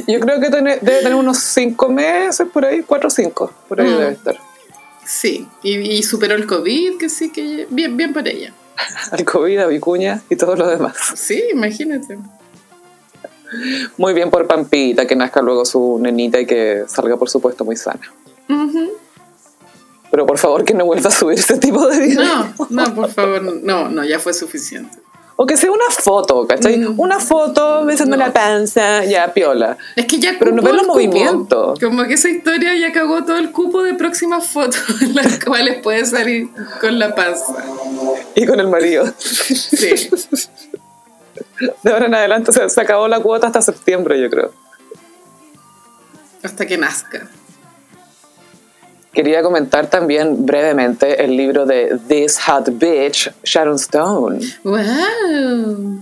Yo creo que tiene- debe tener unos cinco meses por ahí, cuatro o cinco, por ahí Mm. debe estar. Sí, y, y superó el COVID, que sí, que bien, bien por ella. (laughs) al COVID, a Vicuña y todo lo demás. Sí, imagínate. Muy bien por Pampita, que nazca luego su nenita y que salga, por supuesto, muy sana. Pero por favor que no vuelva a subir ese tipo de videos. No, no, por favor, no, no, ya fue suficiente. O que sea una foto, ¿cachai? Mm. Una foto besando No. la panza, ya, piola. Es que ya Pero no ven los movimientos. Como que esa historia ya cagó todo el cupo de próximas fotos (laughs) en las cuales puede salir con la panza. Y con el marido. Sí. De ahora en adelante se, se acabó la cuota hasta septiembre, yo creo. Hasta que nazca. Quería comentar también brevemente el libro de This Hot Bitch, Sharon Stone, ¡Wow!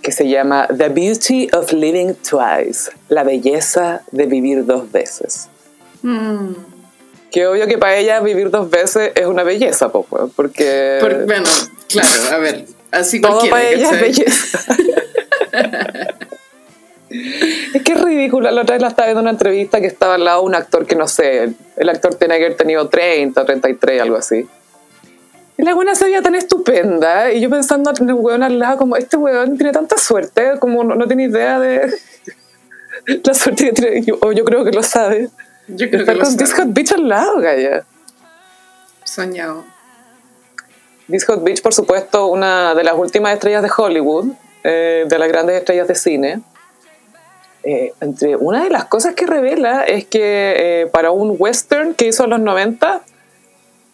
que se llama The Beauty of Living Twice, la belleza de vivir dos veces. Mm. Que obvio que para ella vivir dos veces es una belleza, po, weón, porque Por- bueno, claro, a ver. Así todo para ella es belleza. (laughs) es que es ridícula. La otra vez la estaba viendo en una entrevista que estaba al lado de un actor que no sé, el actor tiene que haber tenido 30, 33, algo así. Y la buena se veía tan estupenda. Y yo pensando en el weón al lado, como este weón tiene tanta suerte, como no, no tiene idea de (laughs) la suerte que tiene. Yo- O yo creo que lo sabe. Yo creo que Estar lo con. Hot Bitch al lado, Gaya. Soñado. Hot Bitch, por supuesto, una de las últimas estrellas de Hollywood, eh, de las grandes estrellas de cine. Eh, entre una de las cosas que revela es que eh, para un western que hizo en los 90,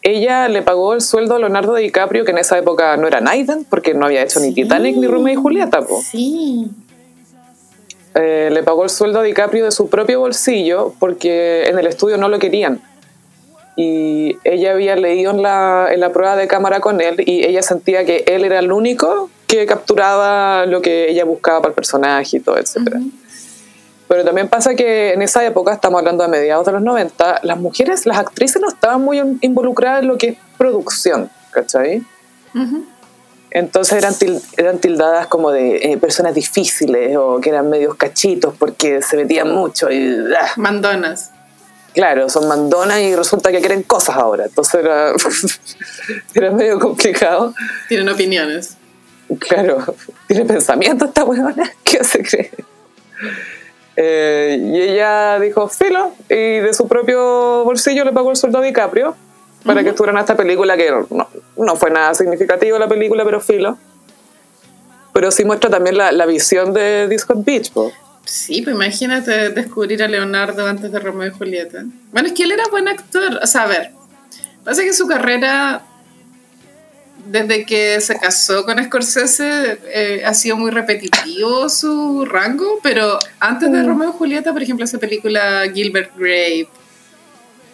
ella le pagó el sueldo a Leonardo DiCaprio, que en esa época no era Naiden, porque no había hecho ni Titanic ni Romeo y Julieta. po. Sí. Eh, le pagó el sueldo a DiCaprio de su propio bolsillo porque en el estudio no lo querían. Y ella había leído en la, en la prueba de cámara con él y ella sentía que él era el único que capturaba lo que ella buscaba para el personaje y todo, etc. Pero también pasa que en esa época, estamos hablando de mediados de los 90, las mujeres, las actrices no estaban muy involucradas en lo que es producción, ¿cachai? Ujú. Entonces eran, til- eran tildadas como de eh, personas difíciles o que eran medios cachitos porque se metían mucho y ah, Mandonas. claro, son mandonas y resulta que quieren cosas ahora. Entonces era, (laughs) era medio complicado. Tienen opiniones. Claro, (laughs) tiene pensamiento esta huevona, (laughs) ¿qué se cree? Eh, y ella dijo, filo, y de su propio bolsillo le pagó el sueldo a DiCaprio para que estuviera en esta película que no, no fue nada significativo la película, pero filo. Pero sí muestra también la, la visión de Disco Beach, po. Sí, pues imagínate descubrir a Leonardo antes de Romeo y Julieta. Bueno, es que él era buen actor. O sea, a ver, pasa que su carrera, desde que se casó con Scorsese, eh, ha sido muy repetitivo su rango, pero antes de Romeo y Julieta, por ejemplo, esa película Gilbert Grape,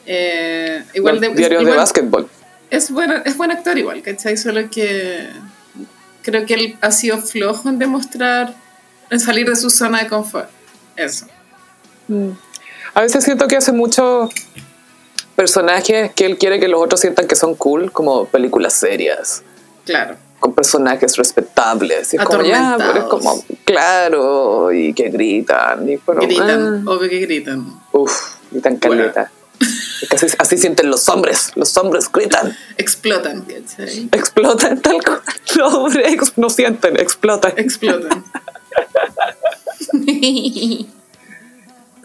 eh, igual de... Diarios de básquetbol. es buen, es buen actor igual, ¿cachai? Solo que creo que él ha sido flojo en demostrar, en salir de su zona de confort. Eso. A veces siento que hace muchos personajes que él quiere que los otros sientan que son cool, como películas serias. Claro. con personajes respetables. Y es como, ya, pero es como, claro, y que gritan. Y, pero, gritan, ah, obvio que gritan. uf, gritan Bueno. caleta. Así, así sienten los hombres. Los hombres gritan, Explotan, ¿cachai? explotan, tal cual. (laughs) Los hombres no sienten, explotan. Explotan. (laughs)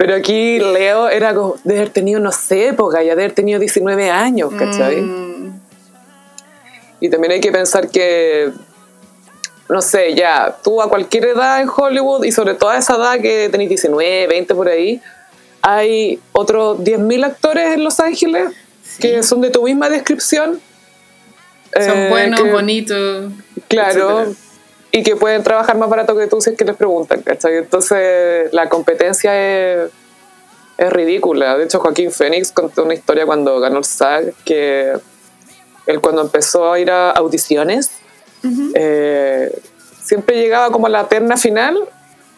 Pero aquí Leo era como de haber tenido, no sé, época, ya de haber tenido 19 años, ¿cachai? Mm, Y también hay que pensar que, no sé, ya, tú a cualquier edad en Hollywood y sobre todo a esa edad que tenés 19, 20 por ahí, hay otros 10.000 actores en Los Ángeles que son de tu misma descripción. son eh, buenos, que- bonitos. Claro. etcétera. Y que pueden trabajar más barato que tú si es que les preguntan, ¿cachai? Entonces la competencia es, es ridícula. De hecho, Joaquín Phoenix contó una historia cuando ganó el SAG que él cuando empezó a ir a audiciones, eh, siempre llegaba como a la terna final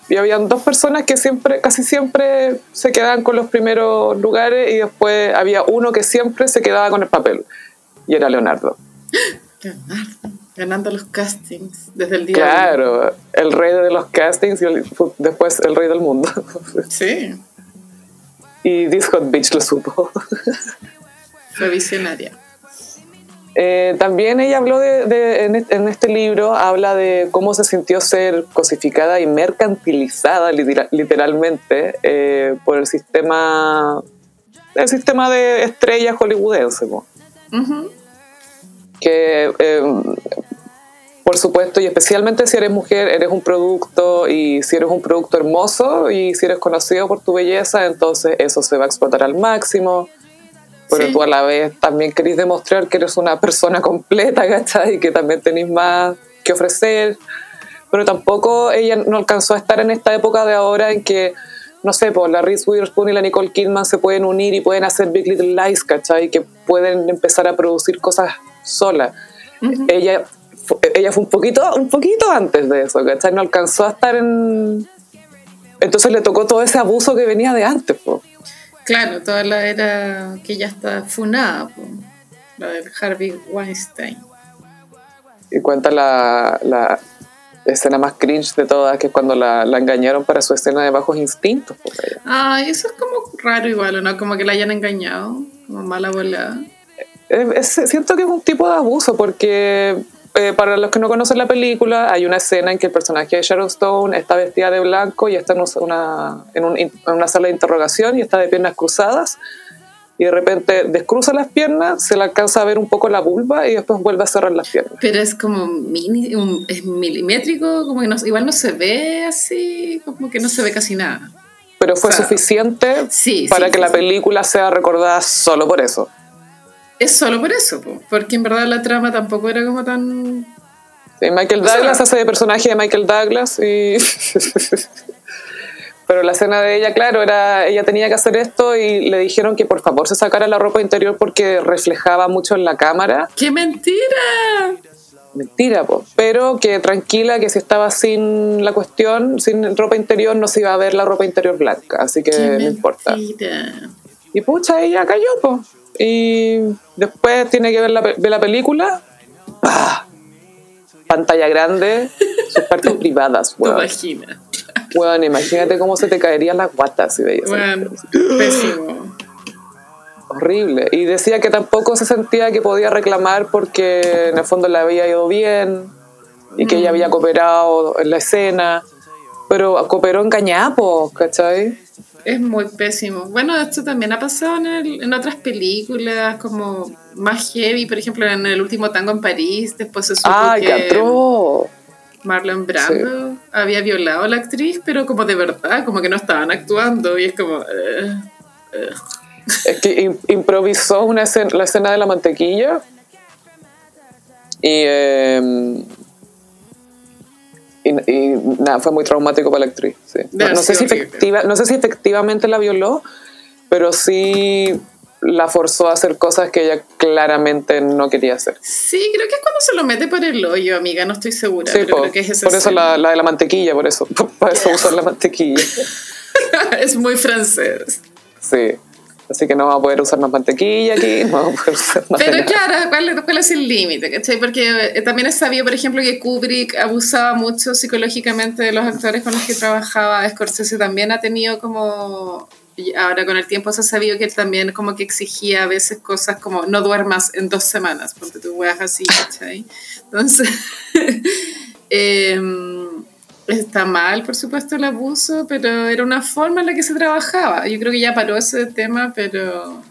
y habían dos personas que siempre, casi siempre se quedaban con los primeros lugares y después había uno que siempre se quedaba con el papel y era Leonardo. (gasps) Leonardo, ganando los castings desde el día Claro, el rey de los castings y el- después el rey del mundo. (laughs) Sí, y Hot Bitch lo supo. (laughs) fue visionaria. Eh, también ella habló de, de- en, este, en este libro, habla de cómo se sintió ser cosificada y mercantilizada litera- literalmente eh, por el sistema, el sistema de estrellas hollywoodense. Ujú. Que eh, Por supuesto, y especialmente si eres mujer, eres un producto y si eres un producto hermoso y si eres conocido por tu belleza, entonces eso se va a explotar al máximo. Pero Sí. tú a la vez también querés demostrar que eres una persona completa, (laughs) ¿cachai? Y que también tenés más que ofrecer. Pero tampoco ella no alcanzó a estar en esta época de ahora en que, no sé, pues la Reese Witherspoon y la Nicole Kidman se pueden unir y pueden hacer Big Little Lies, ¿cachai? Que pueden empezar a producir cosas solas. Ella ella fue un poquito, un poquito antes de eso, ¿cachai? No alcanzó a estar en... Entonces le tocó todo ese abuso que venía de antes, po. Claro, toda la era que ya está funada, po. la del Harvey Weinstein. Y cuenta la, la escena más cringe de todas, que es cuando la, la engañaron para su escena de bajos instintos. po, ella. Ay, eso es como raro igual, ¿o ¿no? Como que la hayan engañado, como mala volada. Eh, es- siento que es un tipo de abuso porque eh, para los que no conocen la película hay una escena en que el personaje de Sharon Stone está vestida de blanco y está en una, en un- en una sala de interrogación y está de piernas cruzadas y de repente descruza las piernas, se le alcanza a ver un poco la vulva y después vuelve a cerrar las piernas. Pero es como mini, un- es milimétrico, como que no, igual no se ve así, como que no se ve casi nada. Pero fue O sea, suficiente sí, para sí, que sí, la película sea recordada solo por eso. Es solo por eso, po, porque en verdad la trama tampoco era como tan... Sí, Michael Douglas hace de personaje de Michael Douglas y... (laughs) Pero la escena de ella, claro, era ella tenía que hacer esto y le dijeron que por favor se sacara la ropa interior porque reflejaba mucho en la cámara. ¡Qué mentira! Mentira, po. pero que tranquila que si estaba sin la cuestión, sin ropa interior, no se iba a ver la ropa interior blanca, así que ¡Qué no importa. Y pucha, ella cayó, po. Y después tiene que ver la, pe- ve la película. ¡Pah! Pantalla grande, (laughs) sus partes privadas, weón. vagina. Weón, imagínate cómo se te caerían las guatas si veías. Bueno, pésimo. Horrible. Y decía que tampoco se sentía que podía reclamar porque en el fondo le había ido bien y que ella había cooperado en la escena. Pero cooperó engañada, po, ¿cachai? Es muy pésimo. Bueno, esto también ha pasado en, el- en otras películas, como más heavy, por ejemplo, en el último tango en París, después se supo ¡Ay, qué que atroz! Marlon Brando había violado a la actriz, pero como de verdad, como que no estaban actuando, y es como... eh, eh. Es que im- improvisó una escena, la escena de la mantequilla y, eh, y, y nada, fue muy traumático para la actriz. sí. No, sé si efectiva, no sé si efectivamente la violó, pero sí la forzó a hacer cosas que ella claramente no quería hacer. Sí, creo que es cuando se lo mete por el hoyo, amiga, no estoy segura, Sí, pero po, creo que es por eso la, la de la mantequilla, por eso, (laughs) por eso usó la (laughs) mantequilla. es muy francés. Sí. Así que no va a poder usar más mantequilla aquí, no a poder usar más Pero claro, ¿cuál, es- cuál es el límite? ¿cachai? Porque eh, también es sabido, por ejemplo, que Kubrick abusaba mucho psicológicamente de los actores con los que trabajaba. Scorsese también ha tenido como... Ahora con el tiempo se ha sabido que él también como que exigía a veces cosas como no duermas en dos semanas, ponte tu weas así, ¿cachai? Entonces, (laughs) em, está mal, por supuesto, el abuso, pero era una forma en la que se trabajaba. Yo creo que ya paró ese tema, pero...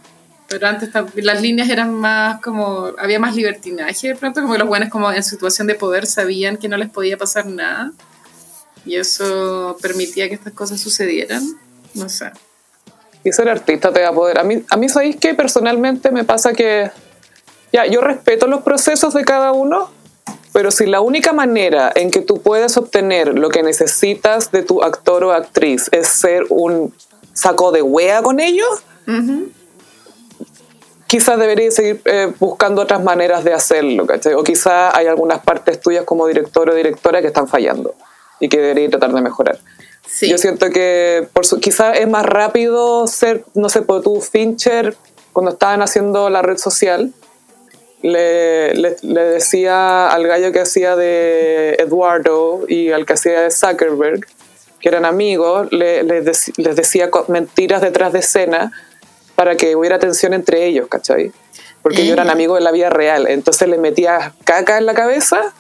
Pero antes las líneas eran más como, había más libertinaje de pronto, como que los buenos como en situación de poder sabían que no les podía pasar nada. Y eso permitía que estas cosas sucedieran. No sé. Y ser artista te da poder. A mí, a mí ¿sabéis que Personalmente me pasa que, ya, yo respeto los procesos de cada uno, pero si la única manera en que tú puedes obtener lo que necesitas de tu actor o actriz es ser un saco de wea con ellos, quizás deberías seguir eh, buscando otras maneras de hacerlo, ¿cachai? O quizás hay algunas partes tuyas como director o directora que están fallando y que deberías tratar de mejorar. Sí. Yo siento que por su, quizás es más rápido ser, no sé, por tu Fincher, cuando estaban haciendo la red social, le, le, le decía al gallo que hacía de Eduardo y al que hacía de Zuckerberg, que eran amigos, le- les, dec- les decía mentiras detrás de escena para que hubiera tensión entre ellos, ¿cachai? Porque ellos eran Eh. amigos de la vida real. Entonces le metía caca en la cabeza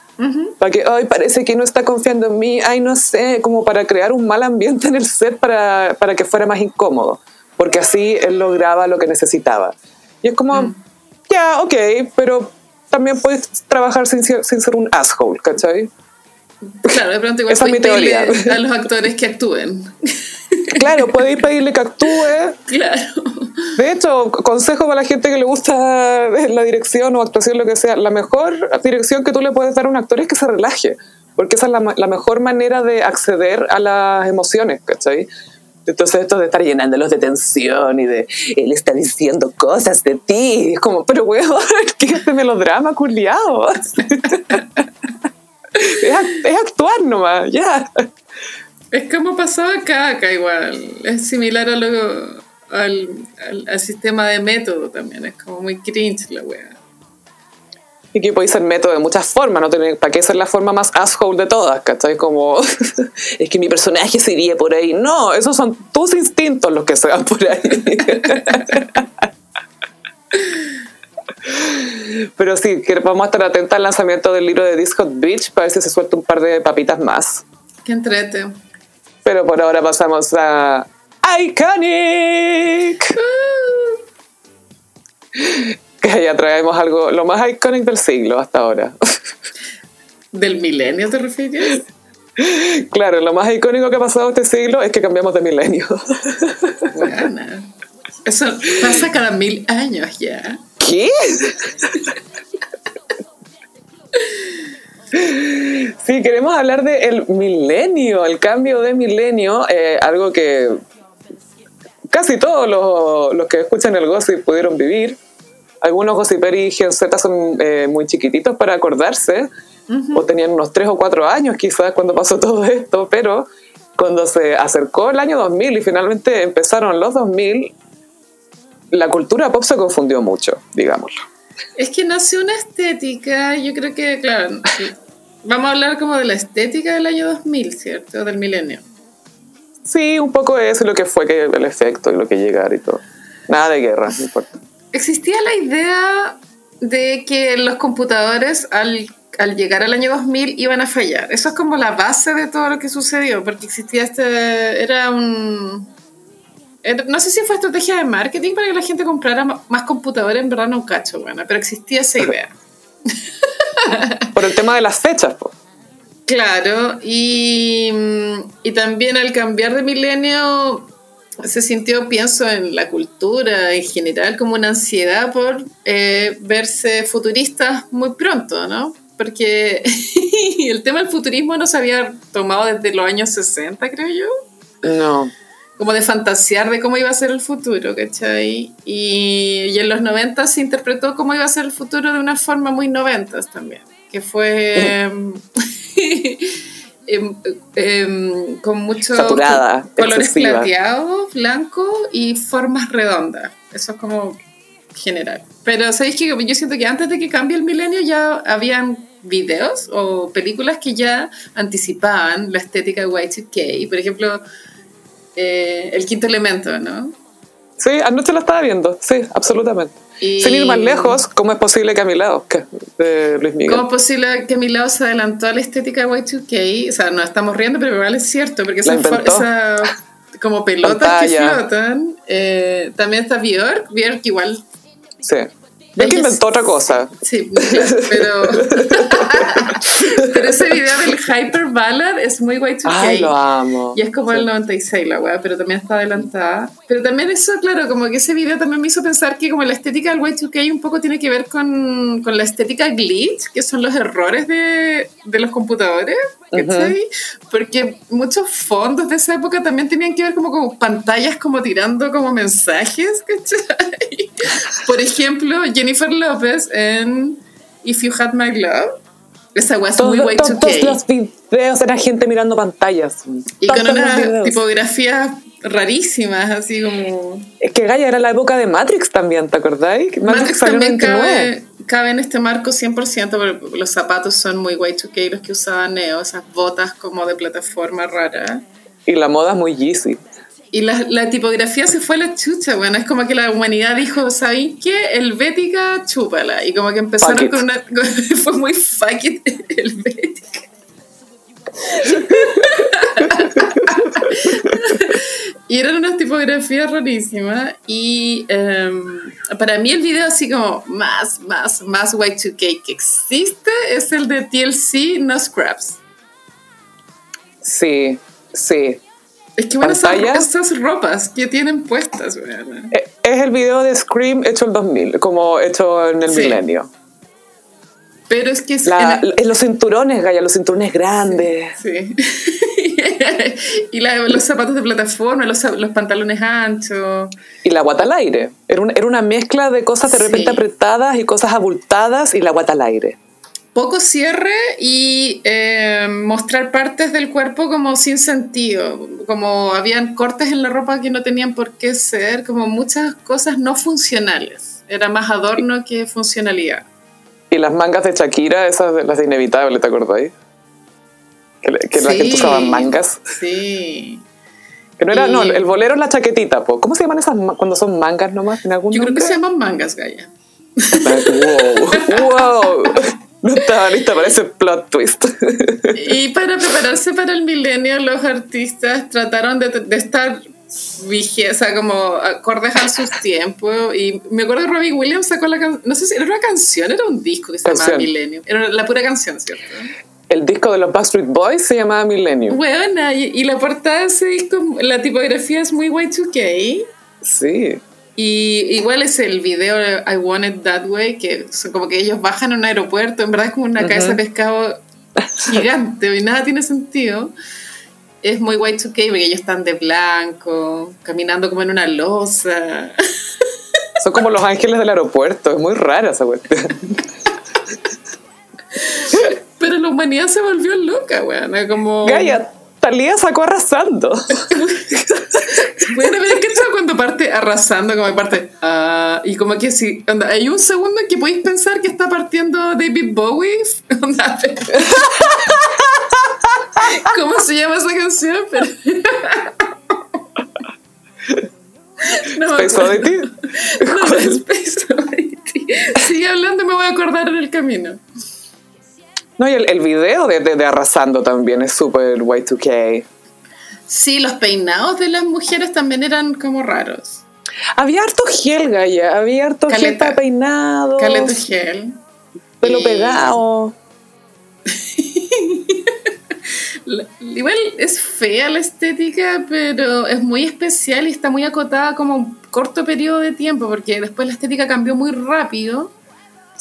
para que, ay, parece que no está confiando en mí, ay, no sé, como para crear un mal ambiente en el set para, para que fuera más incómodo, porque así él lograba lo que necesitaba. Y es como, ya, ok, pero también puedes trabajar sin, ser- sin ser un asshole, ¿cachai? Claro, de pronto igual Esa es mi teoría. a los actores que actúen. Claro, podéis pedirle que actúe. Claro. De hecho, consejo para la gente que le gusta la dirección o actuación, lo que sea, la mejor dirección que tú le puedes dar a un actor es que se relaje, porque esa es la, la mejor manera de acceder a las emociones, ¿cachai? Entonces esto de estar llenándolos de tensión y de él está diciendo cosas de ti, es como, pero weón, (laughs) ¿qué es este melodrama culiado? (laughs) es, es actuar nomás, ya. Es como pasó acá, acá igual. Es similar a lo, al, al, al sistema de método también. Es como muy cringe la wea. Y que podéis ser método de muchas formas, no tener para qué ser la forma más asshole de todas, ¿cachai? Como, (laughs) es que mi personaje se iría por ahí. No, esos son tus instintos los que se van por ahí. (laughs) Pero sí, que vamos a estar atentos al lanzamiento del libro de Hot Beach para ver si se suelta un par de papitas más. Qué entrete. Pero por ahora pasamos a Iconic. Que ya traemos algo, lo más iconic del siglo hasta ahora. ¿Del milenio te refieres? Claro, lo más icónico que ha pasado este siglo es que cambiamos de milenio. Buena. Eso pasa cada mil años ya. ¿Qué? Sí, queremos hablar del milenio, el cambio de milenio, eh, algo que casi todos los, los que escuchan el gossip pudieron vivir. Algunos gossiperis y Gen Z son eh, muy chiquititos para acordarse, o tenían unos 3 o 4 años quizás cuando pasó todo (laughs) esto, pero cuando se acercó el año 2000 y finalmente empezaron los 2000, la cultura pop se confundió mucho, digámoslo. Es que nació una estética, yo creo que, claro, vamos a hablar como de la estética del año 2000, ¿cierto? Del milenio. Sí, un poco eso y lo que fue que el efecto y lo que llegar y todo. Nada de guerra, no importa. Existía la idea de que los computadores al, al llegar al año 2000 iban a fallar. Eso es como la base de todo lo que sucedió, porque existía este... Era un... era- no sé si fue estrategia de marketing para que la gente comprara más computadores, en verdad no cacho, bueno, pero existía esa (laughs) idea. Por el tema de las fechas, po. Claro, y, y también al cambiar de milenio se sintió, pienso, en la cultura en general como una ansiedad por eh, verse futuristas muy pronto, ¿no? Porque (laughs) el tema del futurismo no se había tomado desde los años 60, creo yo No. como de fantasear de cómo iba a ser el futuro, ¿cachai? Y, y en los 90 se interpretó cómo iba a ser el futuro de una forma muy 90 también, que fue (laughs) em, em, con muchos Saturada, colores excesiva. plateados, blancos y formas redondas. Eso es como general. Pero sabéis que yo siento que antes de que cambie el milenio ya habían videos o películas que ya anticipaban la estética de Y2K. Por ejemplo, eh, El Quinto Elemento, ¿no? Sí, anoche la estaba viendo, sí, absolutamente. Y- Sin ir más lejos, ¿cómo es posible que a mi lado? que De Luis Miguel. ¿Cómo es posible que mi lado se adelantó a la estética de Y2K? O sea, nos estamos riendo, pero igual es cierto, porque inventó. esa- como pelotas que flotan. eh, también está Björk, Björk igual Sí. Ve que Ella inventó otra cosa. Sí, claro, pero. (laughs) pero ese video del Hyper Ballad es muy Y2K. Ay, lo amo. Y es como Sí. el 96 la weá, pero también está adelantada. Pero también eso, claro, como que ese video también me hizo pensar que como la estética del Y2K un poco tiene que ver con, con la estética glitch, que son los errores de, de los computadores, ¿cachai? Porque muchos fondos de esa época también tenían que ver como con pantallas como tirando como mensajes, ¿cachai? Por ejemplo, Jennifer López en If You Had My Love. Esa weá es muy Todo- Y2K. todos los videos era gente mirando pantallas. Y Todos con unas tipografías rarísimas, así como... Es que Gaia era la época de Matrix también, ¿te acordáis? Matrix en también 99. cabe, cabe en este marco 100%, porque los zapatos son muy Y2K, los que usaba Neo, esas botas como de plataforma rara. Y la moda es muy Yeezy. Y la, la tipografía se fue a la chucha, bueno, es como que la humanidad dijo, ¿sabéis qué? Helvética, chúpala. Y como que empezaron con una... (laughs) fue muy fuck it, Helvética. Y eran unas tipografías rarísimas. Y em, para mí el video así como más, más, más Y2K que existe es el de TLC No Scraps. Sí, sí. Es que bueno, esas, esas ropas que tienen puestas, weón. Eh, Es el video de Scream hecho el 2000, como hecho en el Sí. milenio. Pero es que es La- en el- en los cinturones, Gaya, los cinturones grandes. Sí. (laughs) y la- los zapatos de plataforma, los, los pantalones anchos. Y la guata al aire. Era, un- era una mezcla de cosas de Sí. repente apretadas y cosas abultadas y la guata al aire. Poco cierre y eh, mostrar partes del cuerpo como sin sentido. Como habían cortes en la ropa que no tenían por qué ser, como muchas cosas no funcionales. Era más adorno que funcionalidad. Y las mangas de Shakira, esas de las de Inevitable, ¿te acordáis? Que, que la Sí. gente usaba mangas. Sí. Que no era, Y- no, el bolero es la chaquetita, po. ¿Cómo se llaman esas cuando son mangas nomás? ¿En algún Yo creo que nombre? se llaman mangas, Gaya. Wow, (laughs) wow. No estaba lista para ese plot twist. Y para prepararse para el milenio, los artistas trataron de, de estar sea, como acordes a sus tiempos. Y me acuerdo que Robbie Williams sacó la canción, no sé si era una canción, era un disco que se llamaba. Milenio. Era la pura canción, ¿cierto? El disco de los Backstreet Boys se llamaba Millennium. Buena, y, y la portada de ese disco, la tipografía es muy Y2K. Sí. Y igual es el video I Want It That Way, que son como que ellos bajan a un aeropuerto, en verdad es como una cabeza de pescado gigante y nada tiene sentido. Es muy Y2K porque ellos están de blanco, caminando como en una losa. Son como los ángeles del aeropuerto. Es muy rara esa cuestión. Pero la humanidad se volvió loca, weón. Como... Gaia, Talía sacó arrasando. (laughs) Bueno, pero es que esto cuando parte arrasando, como parte. ah, y como que sí. onda, hay un segundo en que podéis pensar que está partiendo David Bowie. (laughs) onda, ¿Cómo se llama esa canción? Pero- (laughs) No, Space. Oddity. No, no Space Oddity. Sigue hablando, me voy a acordar en el camino. No, y el, el video de, de, de Arrasando también es súper Y2K. Sí, los peinados de las mujeres también eran como raros. Había harto gel, Gaia. Había harto gel para peinado. Caleta gel. Pelo Y- pegado. (laughs) Igual es fea la estética, pero es muy especial y está muy acotada como un corto periodo de tiempo, porque después la estética cambió muy rápido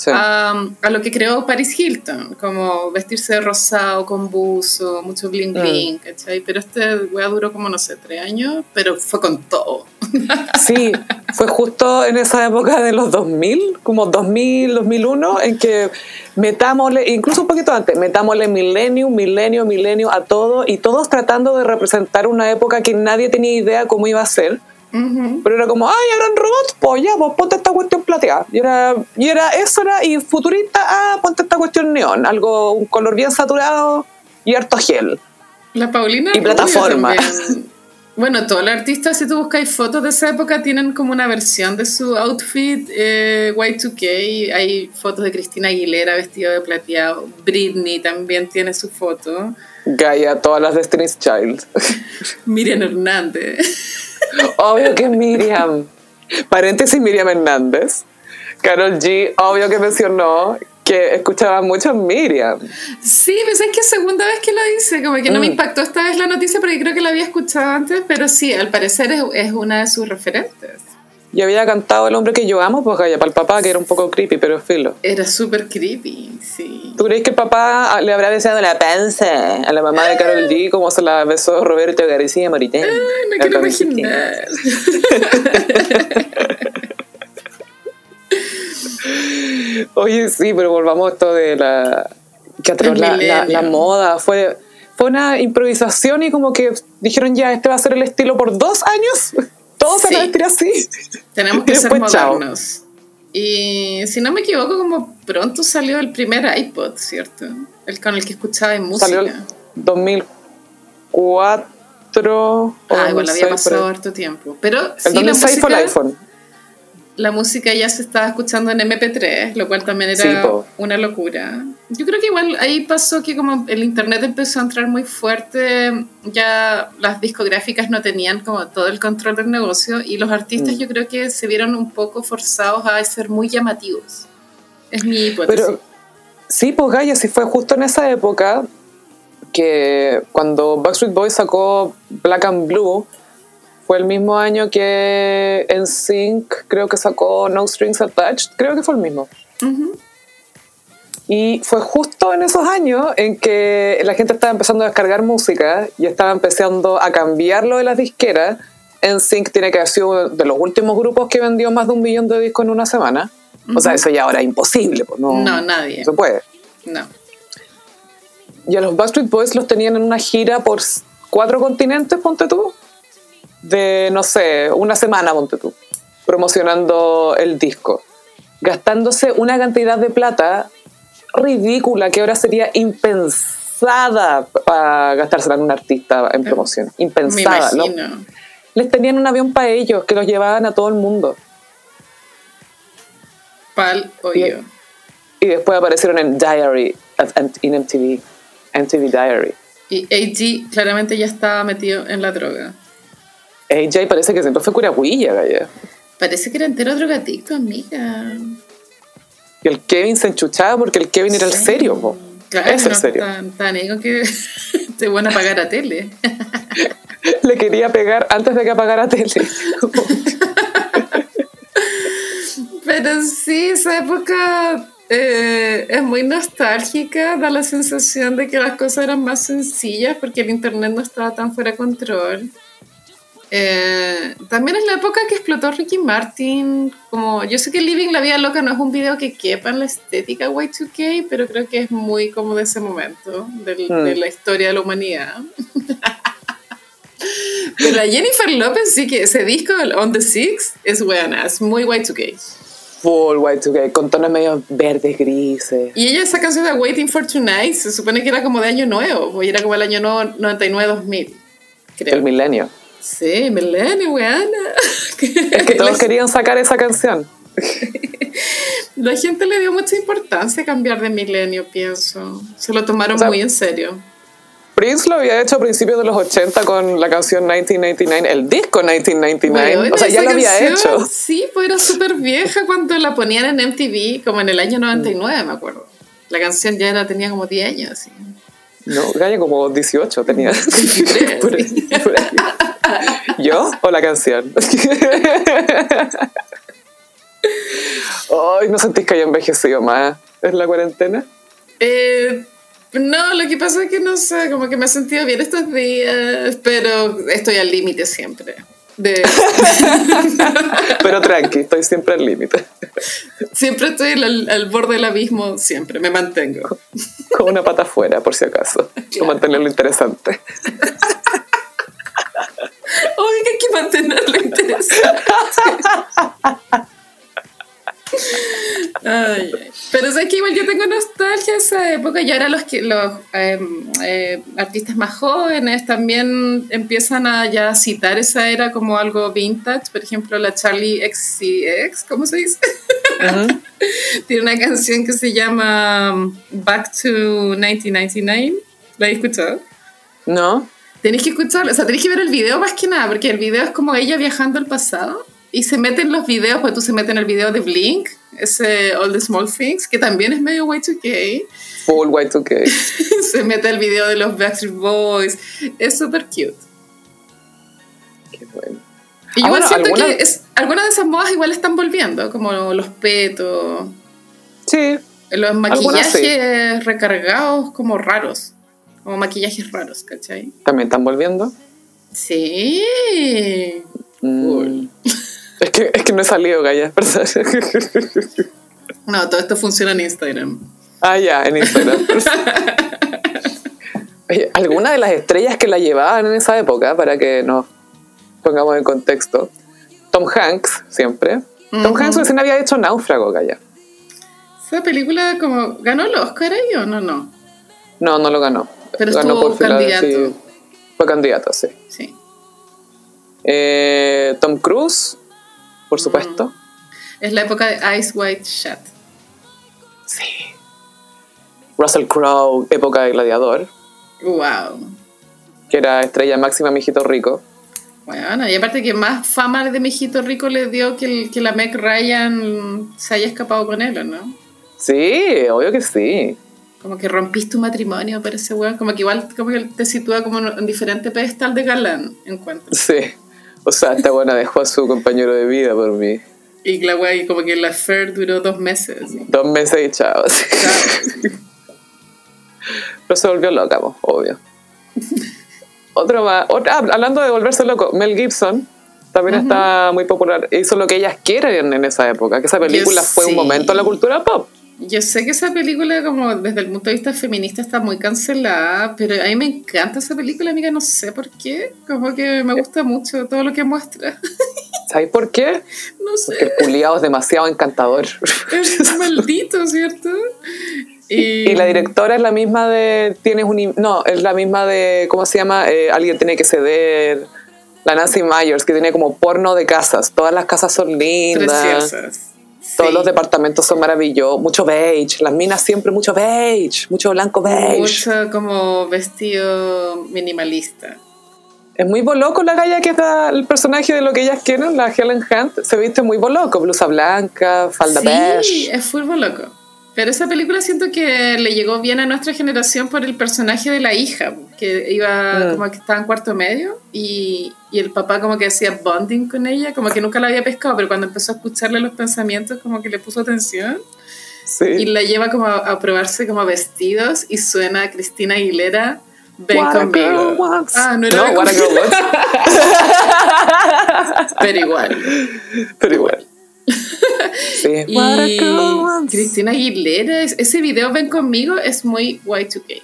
Sí. a, a lo que creó Paris Hilton, como vestirse de rosado, con buzo, mucho bling bling, ¿cachai? Pero este wea duró como, no sé, tres años, pero fue con todo. (laughs) Sí, fue justo en esa época de los 2000, como 2000, 2001, en que metámosle, incluso un poquito antes, metámosle millennium, milenio, milenio a todo y todos tratando de representar una época que nadie tenía idea cómo iba a ser. Pero era como, ay, eran robots, pues ya, pues ponte esta cuestión plateada. Y era, y era eso, era, y futurista, ah, ponte esta cuestión neón, algo, un color bien saturado y harto gel. La Paulina Y plataforma. Bueno, todos los artistas, si tú buscáis fotos de esa época, tienen como una versión de su outfit eh, Y2K. Hay fotos de Cristina Aguilera vestida de plateado. Britney también tiene su foto. Gaia, todas las Destiny's Child. (laughs) Miriam Hernández. Obvio que Miriam. Paréntesis Miriam Hernández. Carol G, obvio que mencionó que escuchaba mucho a Miriam. Sí, pues es que segunda vez que lo dice. Como que no me Mm. impactó esta vez la noticia porque creo que la había escuchado antes, pero sí, al parecer es, es una de sus referentes. Y había cantado El hombre que yo amo, pues Gaia, para el papá, que era un poco creepy, pero filo. Era súper creepy, sí. ¿Tú crees que el papá le habrá besado la panza a la mamá de Carol G como se la besó Roberto García Moritén? Ay, me La quiero imaginar. (laughs) Oye, sí, pero volvamos a esto de la... Que El la, la moda. Fue, fue una improvisación y como que dijeron ya, este va a ser el estilo por dos años. Todos se Sí. vestir así. Tenemos (laughs) que ser después, chao. modernos. Y si no me equivoco, como pronto salió el primer iPod, ¿cierto? El con el que escuchaba en música. Salió el 2004. o ah, igual había pasado harto tiempo. Pero ahí. sí, El la 2006 fue el música, iPhone. La música ya se estaba escuchando en MP3, lo cual también era Sí, una locura. Yo creo que igual ahí pasó que como el internet empezó a entrar muy fuerte, ya las discográficas no tenían como todo el control del negocio y los artistas Mm. yo creo que se vieron un poco forzados a ser muy llamativos. Es mi hipótesis. Pero sí, pues Gaia, sí fue justo en esa época que cuando Backstreet Boys sacó Black and Blue, fue el mismo año que NSYNC creo que sacó No Strings Attached, creo que fue el mismo. Y fue justo en esos años en que la gente estaba empezando a descargar música y estaba empezando a cambiarlo de las disqueras. NSYNC tiene que haber sido de los últimos grupos que vendió más de un millón de discos en una semana. O sea, eso ya ahora es imposible. Pues no, No, nadie. no se puede. No. Y a los Backstreet Boys los tenían en una gira por cuatro continentes, ponte tú. De, no sé, una semana, ponte tú. Promocionando el disco. Gastándose una cantidad de plata ridícula que ahora sería impensada para gastársela en un artista en promoción. Impensada, ¿no? Les tenían un avión para ellos que los llevaban a todo el mundo. Pal hoyo. Y después aparecieron en Diary, en MTV. MTV Diary. Y AG claramente ya estaba metido en la droga. AJ parece que siempre fue curahuilla. Parece que era entero drogadicto, amiga. Y el Kevin se enchuchaba porque el Kevin era el serio, po. Claro, es el serio. Tan, tan ego que (laughs) te van a pagar a tele. (laughs) Le quería pegar antes de que apagara tele. (laughs) Pero sí, esa época eh, es muy nostálgica, da la sensación de que las cosas eran más sencillas porque el internet no estaba tan fuera de control. Eh, también es la época que explotó Ricky Martin. Como, yo sé que Living la Vida Loca no es un video que quepa en la estética Y2K, pero creo que es muy como de ese momento, del- Hmm. de la historia de la humanidad. (laughs) pero la Jennifer Lopez sí que ese disco, el On the Six, es buena, es muy Y2K. Full Y2K, con tonos medio verdes, grises. Y ella, esa canción de Waiting for Tonight, se supone que era como de año nuevo, o era como el año nuevo 99-2000, creo. El milenio. Sí, Millennium, weana. (laughs) Es que todos querían sacar esa canción. (laughs) La gente le dio mucha importancia a cambiar de milenio, pienso. Se lo tomaron O sea, muy en serio. Prince lo había hecho a principios de los 80 con la canción 1999, el disco 1999. Bueno, o sea, ya lo había canción, hecho. Sí, pues era súper vieja cuando la ponían en MTV, como en el año 99, me acuerdo. La canción ya era, tenía como 10 años. así. No, Gaya como 18 tenía. 23, (laughs) Por ahí, sí. por ahí. ¿Yo o la canción? Ay, ¿no sentís que haya envejecido más en la cuarentena? Eh, no, lo que pasa es que no sé, como que me he sentido bien estos días, pero estoy al límite siempre. De, (laughs) Pero tranqui, estoy siempre al límite. siempre estoy al, al borde del abismo, siempre, me mantengo. Con una pata afuera, por si acaso. Para mantenerlo interesante. Que mantenerlo interesante. Ay, pero sé que igual yo tengo nostalgia de esa época y ahora los, que, los eh, eh, artistas más jóvenes también empiezan a ya citar esa era como algo vintage. Por ejemplo, la Charlie XCX, ¿cómo se dice? (laughs) Tiene una canción que se llama Back to 1999. ¿La has escuchado? ¿No? Tenéis que escucharlo, o sea, tenéis que ver el video más que nada, porque el video es como ella viajando al pasado y se mete en los videos, pues tú se metes en el video de Blink, ese All the Small Things, que también es medio Y2K, Full Y2K. (laughs) se mete el video de los Backstreet Boys, es súper cute. Qué bueno. Y Ah, igual bueno, siento alguna- que es, algunas de esas modas igual están volviendo, como los petos, Sí, los maquillajes recargados como raros, como maquillajes raros, ¿cachai? también están volviendo. Sí. Mm. Cool. Es que, es que no he salido, Gaya, ¿verdad? (laughs) No, todo esto funciona en Instagram. Ah, ya, en Instagram. (laughs) Oye, alguna de las estrellas que la llevaban en esa época, para que nos pongamos en contexto, Tom Hanks, siempre. Tom. Hanks recién había hecho Náufrago, Gaya. Esa película como ganó el Oscar ahí o no, no. No, no lo ganó. Pero ganó estuvo fila- candidato. sí, fue candidato, sí. Sí. Eh, Tom Cruise, por Mm. supuesto. Es la época de Ice White Shut. Sí. Russell Crowe, época de gladiador, Wow. que era estrella máxima, mijito rico. Bueno, y aparte que más fama de mijito rico le dio que, el- que la Meg Ryan se haya escapado con él, ¿o no? Sí, obvio que sí. Como que rompiste tu matrimonio para ese weón. Como que igual como que te sitúa como en diferente pedestal de galán, encuentro. Sí. O sea, esta buena dejó a su compañero de vida por mí. Y la wey, como que la affair duró dos meses. Dos meses y chao. sí. Pero se volvió loca, obvio. Otro más. otra- ah, hablando de volverse loco, Mel Gibson también está muy popular. Hizo lo que ellas quieren en esa época, que esa película fue sí. un momento en la cultura pop. Yo sé que esa película, como desde el punto de vista feminista, está muy cancelada, pero a mí me encanta esa película, amiga, no sé por qué. Como que me gusta mucho todo lo que muestra. (laughs) ¿Sabéis por qué? No sé. Porque el culiado es demasiado encantador. (laughs) Es (laughs) maldito, ¿cierto? Y la directora es la misma de. Tienes un. No, es la misma de. ¿Cómo se llama? Eh, Alguien tiene que ceder. La Nancy Myers, que tiene como porno de casas. Todas las casas son lindas. Preciosas. Todos Sí. los departamentos son maravillosos. Mucho beige. Las minas siempre mucho beige. Mucho blanco beige. Mucho como vestido minimalista. Es muy boloco la galla que es la- el personaje de lo que ellas quieren, la Helen Hunt. Se viste muy boloco. Blusa blanca, falda sí, beige. es full loco. Pero esa película siento que le llegó bien a nuestra generación por el personaje de la hija, que iba Mm. como que estaba en cuarto medio y, y el papá como que hacía bonding con ella, como que nunca la había pescado, pero cuando empezó a escucharle los pensamientos como que le puso atención Sí. y la lleva como a, a probarse como vestidos y suena a Cristina Aguilera, ven What a girl conmigo. wants. Ah, no No, what a girl conmigo. wants. (laughs) Pero igual. Pero igual. Sí. (laughs) Y. Cristina Aguilera, es- ese video Ven conmigo es muy Y2K.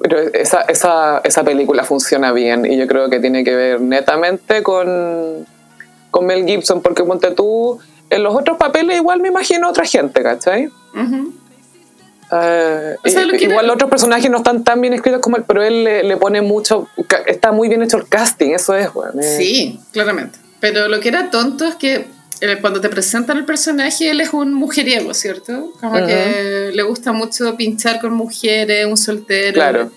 Pero esa, esa, esa película funciona bien y yo creo que tiene que ver netamente con, con Mel Gibson, porque ponte tú, en los otros papeles igual me imagino otra gente, ¿cachai? Eh, O sea, y- lo que igual era- los otros personajes no están tan bien escritos como él, pero él le, le pone mucho, está muy bien hecho el casting, eso es, weón. eh. Sí, claramente. Pero lo que era tonto es que eh, cuando te presentan el personaje, él es un mujeriego, ¿cierto? Como Ujú. que le gusta mucho pinchar con mujeres, un soltero. Claro.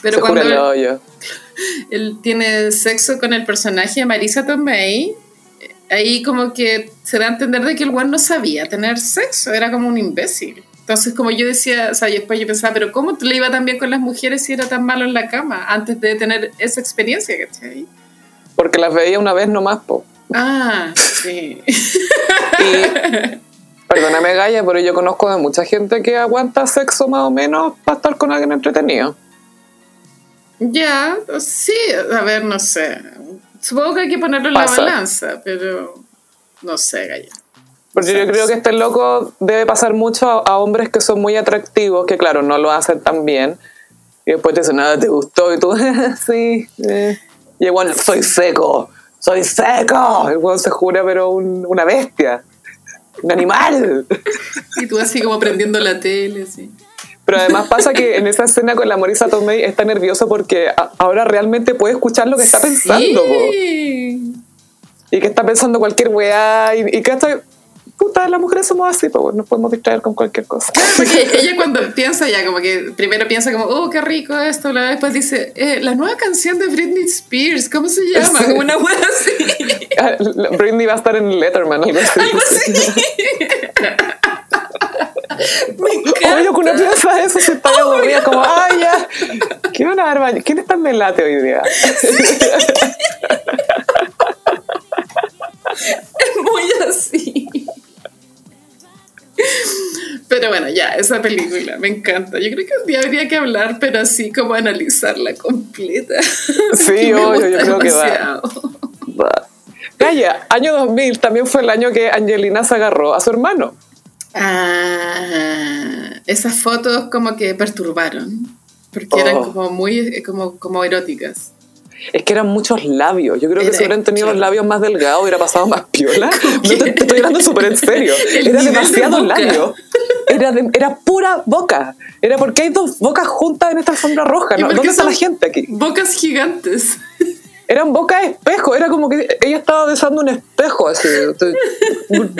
Pero Se cuando el él, hoyo. (laughs) él tiene sexo con el personaje de Marisa Tomei, ahí como que se da a entender de que el one no sabía tener sexo, era como un imbécil. Entonces, como yo decía, o sea, y después yo pensaba, pero ¿cómo le iba tan bien con las mujeres si era tan malo en la cama antes de tener esa experiencia, ¿cachai? Porque las veía una vez nomás, po. Ah, sí. Y, (laughs) perdóname, Gaya, pero yo conozco de mucha gente que aguanta sexo más o menos para estar con alguien entretenido. ya, sí, a ver, no sé. Supongo que hay que ponerlo en Pasa. la balanza, pero no sé, Gaya. Porque yo creo que este loco debe pasar mucho a, a hombres que son muy atractivos, que claro, no lo hacen tan bien. Y después te dicen, nada, te gustó. Y tú, (laughs) sí. eh". Y igual, soy seco, soy seco. El weón se jura, pero un- una bestia. Un animal. Y tú así como prendiendo la tele, así. Pero además pasa que en esa escena con la Marisa Tomei está nervioso porque ahora realmente puede escuchar lo que está pensando. po. Sí. Y que está pensando cualquier weá. Y, y que hasta, puta, las mujeres somos así, pues nos podemos distraer con cualquier cosa. Porque (laughs) ella cuando piensa ya como que primero piensa como, oh, qué rico esto, bla, después dice, eh, la nueva canción de Britney Spears, ¿cómo se llama? Sí. Como una wea así. (laughs) Ah, Britney va a estar en Letterman, algo así. Algo así. (laughs) Me encanta. Que uno piensa eso, se está aburrida, como, ay, ya. ¿Qué van a dar baño? ¿Quién está en Melate hoy día? Es muy así. Pero bueno, ya, esa película me encanta. Yo creo que un día habría que hablar, pero así como analizarla completa. (laughs) Sí, obvio, yo creo que va. demasiado. Calla, año 2000 también fue el año que Angelina se agarró a su hermano. Ah, esas fotos como que perturbaron. Porque eran Oh. como muy eh, como, como eróticas. Es que eran muchos labios. Yo creo que Era- si hubieran tenido los labios más delgados hubiera pasado más piola. (laughs) No que- te, te estoy hablando súper en serio. (laughs) Era de demasiado boca. labio. Era, de- era pura boca. Era porque hay dos bocas juntas en esta alfombra roja. ¿Y ¿no? por qué ¿Dónde está la gente aquí? Bocas gigantes. (laughs) Eran boca de espejo. Era como que ella estaba besando un espejo así.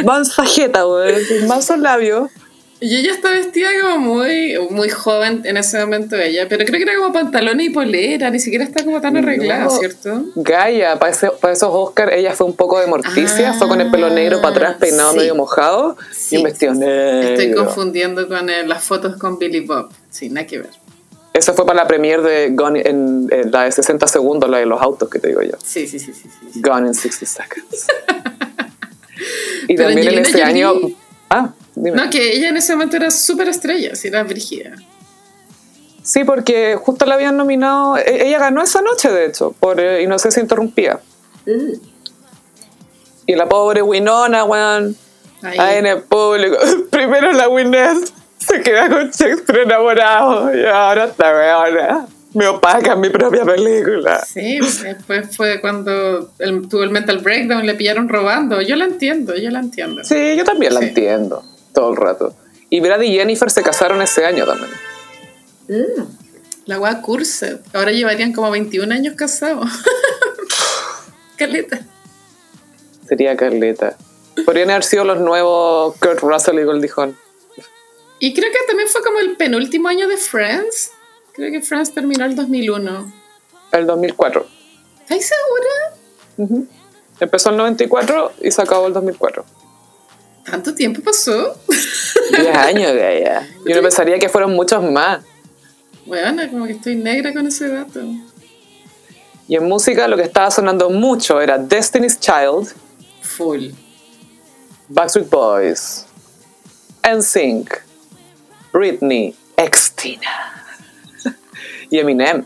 Mansa jeta, güey. Mansos labios. Y ella está vestida como muy, muy joven en ese momento ella, pero creo que era como pantalones y polera, ni siquiera está como tan arreglada, No. ¿cierto? Gaia, para, ese- para esos Oscars, ella fue un poco de morticia, fue con el pelo negro para atrás, peinado Ah, sí. medio mojado, Sí. y un vestido negro. Estoy confundiendo con eh, las fotos con Billy Bob. Sí, nada que ver. Esa fue para la premiere de Gone in, en la de 60 segundos, la de los autos que te digo yo. Sí, sí, sí, sí. Gone in 60 seconds. (laughs) y Pero también en Angelina ese año... Ah, dime. No, que ella en ese momento era súper estrella, sí, era brígida. Sí, porque justo la habían nominado... e- Ella ganó esa noche, de hecho, por eh, Inocencia Interrumpida. Y la pobre Winona, weón, Ahí. ahí en el público. (laughs) Primero la Winnet se queda con Shakespeare enamorado y ahora está weona. Me opaca mi propia película. Sí, después fue cuando él tuvo el mental breakdown, le pillaron robando. Yo la entiendo, yo la entiendo. Sí, yo también la entiendo todo el rato. Y Brad y Jennifer se casaron ese año también. La wea Curset. Ahora llevarían como 21 años casados. (laughs) Caleta. Sería Carleta. Podrían haber sido los nuevos Kurt Russell y Goldie Hawn. Y creo que también fue como el penúltimo año de Friends. Creo que Friends terminó el 2001. El 2004. ¿Estás segura? Empezó el 94 y se acabó el 2004. ¿Tanto tiempo pasó? 10 años allá. Yo no pensaría que fueron muchos más. Bueno, como que estoy negra con ese dato. Y en música lo que estaba sonando mucho era Destiny's Child, Full. Backstreet Boys, NSYNC, Britney, Xtina (laughs) y Eminem.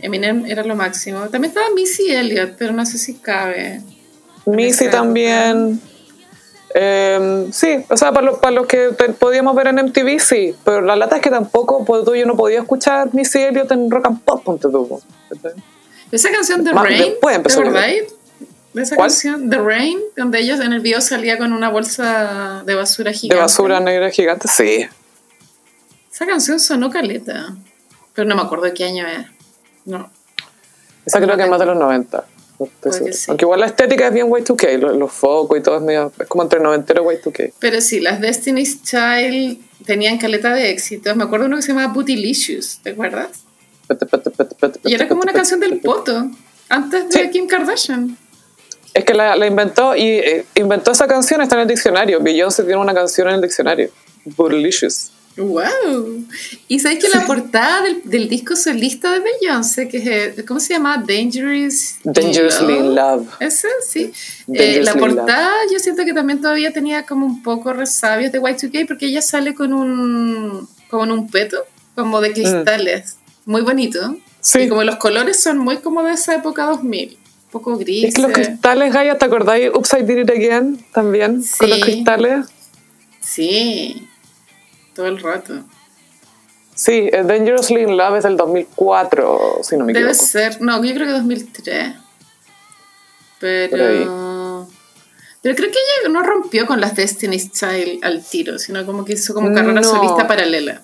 Eminem era lo máximo. También estaba Missy Elliott, pero no sé si cabe. Missy también. Eh, sí, o sea, para, lo- para los que te- podíamos ver en MTV, sí. Pero la lata es que tampoco, pues, tú, yo no podía escuchar Missy Elliott en Rock and Pop, ponte tú. Esa canción The Más Rain, ¿te acordáis? De esa ¿Cuál? canción, The Rain, donde ellos en el video salía con una bolsa de basura De gigante. basura negra gigante, sí. Esa canción sonó caleta, pero no me acuerdo de qué año es. No. Esa creo que es más de los 90. Sí. Aunque igual la estética es bien Y2K, los, los focos y todo es medio. Es como entre noventero y Y2K. Pero sí, las Destiny's Child tenían caleta de éxitos. Me acuerdo uno que se llamaba Bootylicious, ¿te acuerdas? Y era como una canción del poto, antes de Sí. Kim Kardashian. Es que la, la inventó y eh, inventó esa canción, está en el diccionario. Beyoncé tiene una canción en el diccionario. Bootylicious. ¡Wow! Y sabéis que la portada del, del disco solista de Beyoncé, que es, eh, ¿cómo se llama? Dangerous Dangerously in Love. Ese, sí. Eh, la portada yo siento que también todavía tenía como un poco resabios de Y2K porque ella sale con un, como en un peto, como de cristales. Muy bonito. Sí. Y como los colores son muy como de esa época 2000. Un poco gris. Es que los cristales, Gaia, ¿te acordáis? Upside Did It Again también, con los Sí. cristales. Sí. Todo el rato. Sí, eh, Dangerously in Love es del 2004, si no me Debe equivoco. ser, no, yo creo que 2003. Por ahí. Pero. Pero creo que ella no rompió con las Destiny's Child al tiro, sino como que hizo como carrera No. solista paralela.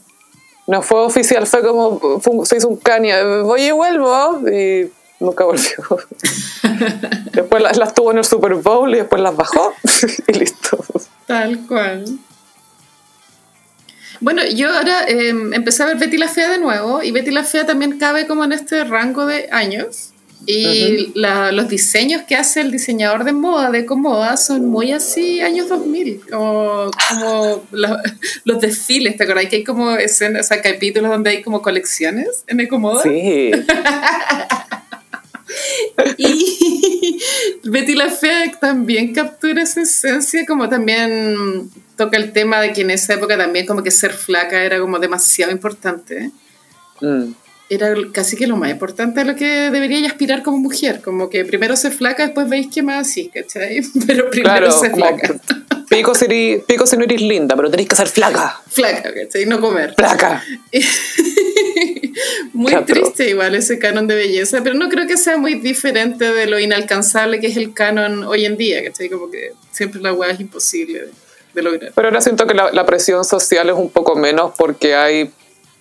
No fue oficial, fue como, fue se hizo un caña, voy y vuelvo, y nunca volvió. (laughs) después las, las tuvo en el Super Bowl y después las bajó, (laughs) y listo. Tal cual. Bueno, yo ahora eh, empecé a ver Betty la Fea de nuevo y Betty la Fea también cabe como en este rango de años. Y la- los diseños que hace el diseñador de moda, de Ecomoda, son muy así, años 2000, como, como la- (laughs) los desfiles, ¿te acordás? Que hay como escenas, o sea, capítulos donde hay como colecciones en Ecomoda. Sí, (laughs) Y (laughs) Betty la Fea también captura esa esencia, como también toca el tema de que en esa época también como que ser flaca era como demasiado importante. Mm. Era casi que lo más importante a lo que debería aspirar como mujer, como que primero ser flaca, después veis que más así, ¿cachai? (laughs) Pero primero claro, flaca. Pico si, eres- pico si no eres linda, pero tenés que ser flaca, Flaca, ¿cachai? No comer. flaca. (laughs) Muy triste igual ese canon de belleza, pero no creo que sea muy diferente de lo inalcanzable que es el canon hoy en día, ¿cachai? Como que siempre la weá es imposible de, de lograr. Pero ahora siento que la, la presión social es un poco menos porque hay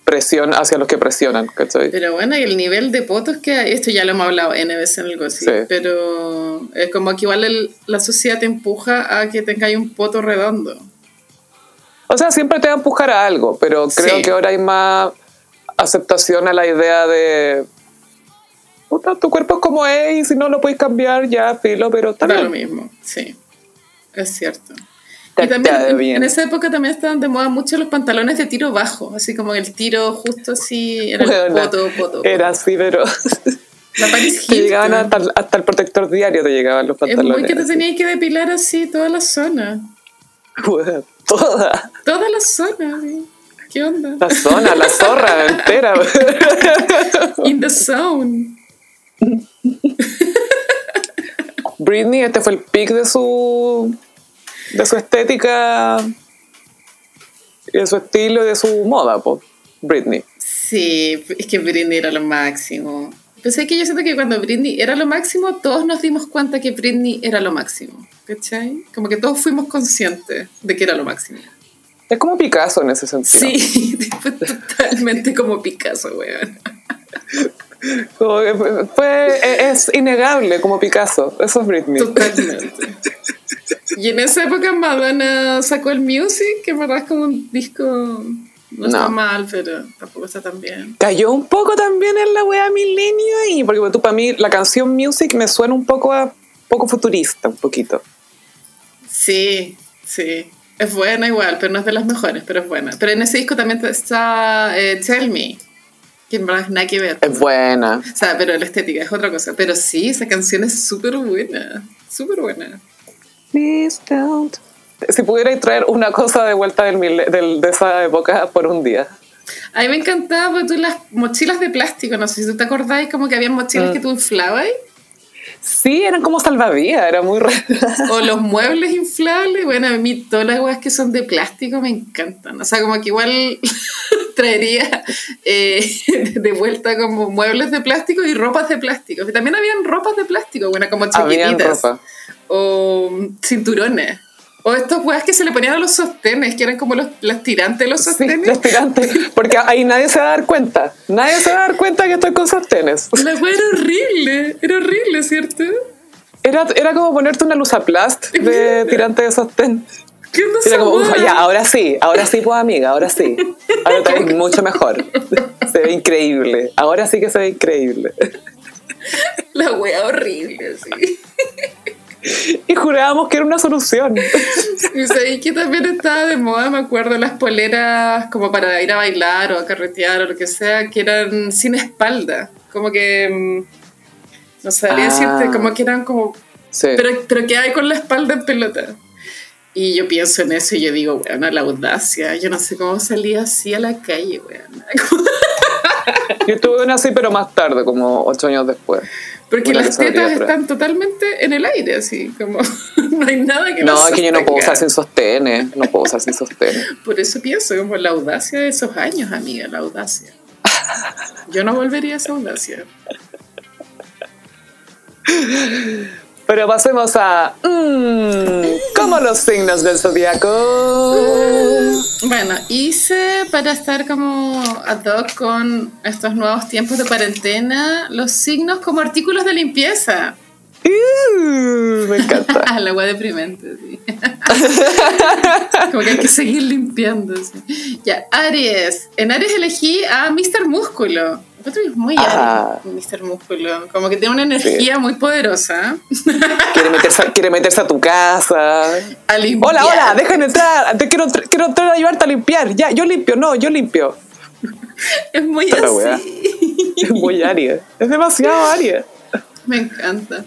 presión hacia los que presionan, ¿cachai? Pero bueno, y el nivel de potos que hay, esto ya lo hemos hablado N veces en el gossip, Sí. pero es como que igual el- la sociedad te empuja a que tengáis un poto redondo. O sea, siempre te va a empujar a algo, pero creo Sí. que ahora hay más aceptación a la idea de. Puta, tu cuerpo es como es y si no lo puedes cambiar, ya, filo, pero está Da lo mismo, sí. Es cierto. Y también en, bien. en esa época también estaban de moda mucho los pantalones de tiro bajo, así como el tiro justo así, era el Weona, poto, poto. Era así, pero. (laughs) La Paris te llegaban hasta, el- hasta el protector diario, te llegaban los Es pantalones. muy que te tenías que depilar así toda la zona. Toda Toda la zona. ¿sí? ¿Qué onda? la zona, la zorra entera. (laughs) In the zone. Britney, este fue el pic de su de su estética y de su estilo y de su moda, pues. Britney. Sí, es que Britney era lo máximo. Pues es que yo siento que cuando Britney era lo máximo, todos nos dimos cuenta que Britney era lo máximo. ¿Cachai? Como que todos fuimos conscientes de que era lo máximo. Es como Picasso en ese sentido. Sí, (laughs) fue totalmente como Picasso, weón. Como que fue- es innegable como Picasso. Eso es Britney. Totalmente. (laughs) (laughs) Y en esa época Madonna sacó el Music, que en verdad es como un disco... No está No. mal, pero tampoco está tan bien. Cayó un poco también en la wea milenio y porque tú para mí la canción Music me suena un poco a poco futurista, un poquito. Sí, sí. Es buena igual, pero no es de las mejores, pero es buena. Pero en ese disco también está eh, Tell Me, que en verdad nada que ver. Es buena. O sea, pero la estética es otra cosa. Pero sí, esa canción es súper buena. Súper buena. Please don't. Si pudierais traer una cosa de vuelta del, de esa época por un día. A mí me encantaba porque tú las mochilas de plástico, no sé si tú te acordáis, como que había mochilas que tú inflabas Sí, eran como salvavidas, era muy raro. (laughs) o los muebles inflables. Bueno, a mí todas las weas que son de plástico me encantan. O sea, como que igual (laughs) traería eh, (laughs) de vuelta como muebles de plástico y ropas de plástico. Y también habían ropas de plástico, bueno, como Habían chaquetitas ropa. O cinturones. O estos weas que se le ponían a los sostenes, que eran como los, las tirantes de los Sí, sostenes. los tirantes. Porque ahí nadie se va a dar cuenta. Nadie se va a dar cuenta que estoy con sostenes. La wea era horrible, era horrible, ¿cierto? Era, era como ponerte una luzaplast de tirante de sostén. ¿Qué onda Era como, ya, ahora sí, ahora sí, pues amiga, ahora sí. Ahora te ves mucho mejor. Se ve increíble. Ahora sí que se ve increíble. La wea horrible, sí. (laughs) Y jurábamos que era una solución. Y sabéis que también estaba de moda, me acuerdo, las poleras como para ir a bailar o a carretear o lo que sea, que eran sin espalda. Como que. mm, No sabría Ah. decirte, como que eran como. Sí. Pero, pero que hay con la espalda en pelota. Y yo pienso en eso y yo digo, weón, la audacia. Yo no sé cómo salía así a la calle, weón. (laughs) (laughs) Yo tuve una así, pero más tarde, como ocho años después. Porque Una las tetas están totalmente en el aire, así, como (laughs) no hay nada que No, es que yo no puedo usar sin sostenes. No puedo usar sin sostenes. (laughs) Por eso pienso, como la audacia de esos años, amiga, la audacia. Yo no volvería a esa audacia. Pero pasemos a. Mmm, como los signos del zodiaco. Bueno, hice para estar como ad hoc con estos nuevos tiempos de cuarentena los signos como artículos de limpieza. Uh, me encanta. (laughs) Ah, la agua deprimente, sí. (laughs) como que hay que seguir limpiando. sí. Ya, Aries. En Aries elegí a Mr. Músculo. Es muy Ah. Mr. Músculo. Como que tiene una energía muy poderosa. Quiere meterse, a- quiere meterse a tu casa. A limpiar. Hola, hola, déjame entrar. Te quiero, quiero entrar a ayudarte a limpiar. Ya, yo limpio. No, yo limpio. Es muy así. Es muy Aries. Es demasiado Aries. Me encanta.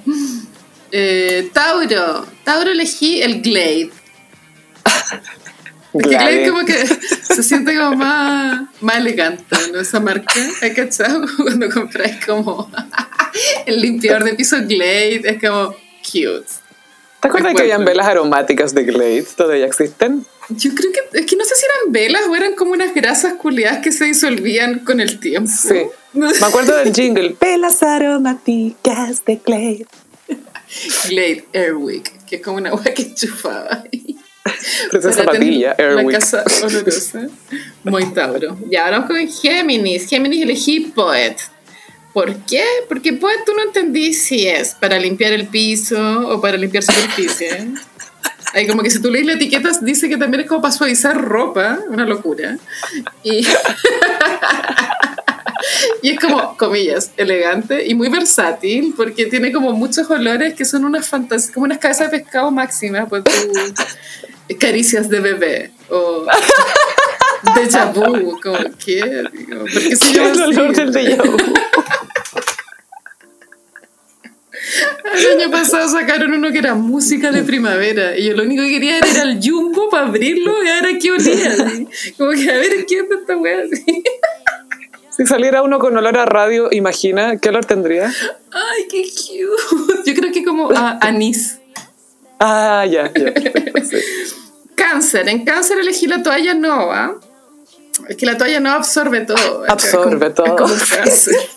Eh, Tauro. Tauro elegí el Glade. (laughs) Porque Glade Glade. como que se siente como más, más elegante, ¿no? Esa marca. ¿Has cachado? (laughs) Cuando compras como (laughs) el limpiador de piso Glade, es como cute. ¿Te acuerdas que habían velas aromáticas de Glade? ¿Todavía existen? Yo creo que, es que no sé si eran velas o eran como unas grasas culiadas que se disolvían con el tiempo. Sí. Me acuerdo del jingle. Velas aromáticas de Glade. (laughs) Glade Airwick, que es como una agua que enchufaba ahí. (laughs) Princesa Para tener Patilla, Airwick. La casa olorosa. Muy Tauro. Ya, ahora vamos con Géminis. Géminis elegí Poet. ¿Por qué? Porque Poet tú no entendí si es para limpiar el piso o para limpiar superficie. Ahí como que si tú lees la etiqueta dice que también es como para suavizar ropa, una locura. Y, (laughs) y es como, comillas, elegante y muy versátil porque tiene como muchos olores que son unas fantasías, como unas cabezas de pescado máximas, pues tú, caricias de bebé o déjà vu, como, ¿qué? Digo, ¿Por qué se llama (laughs) El olor del déjà vu. El año pasado sacaron uno que era música de primavera y yo lo único que quería era ir al jumbo para abrirlo y a ver a qué olía. así. Como que a ver qué es esta wea. así. Si saliera uno con olor a radio, imagina, ¿qué olor tendría? Ay, qué cute. Yo creo que como a anís. Ah, ya, ya. (laughs) sí. Cáncer. En cáncer elegí la toalla Nova. Es que la toalla Nova absorbe todo. Es Absorbe como- todo. Como cáncer. (laughs)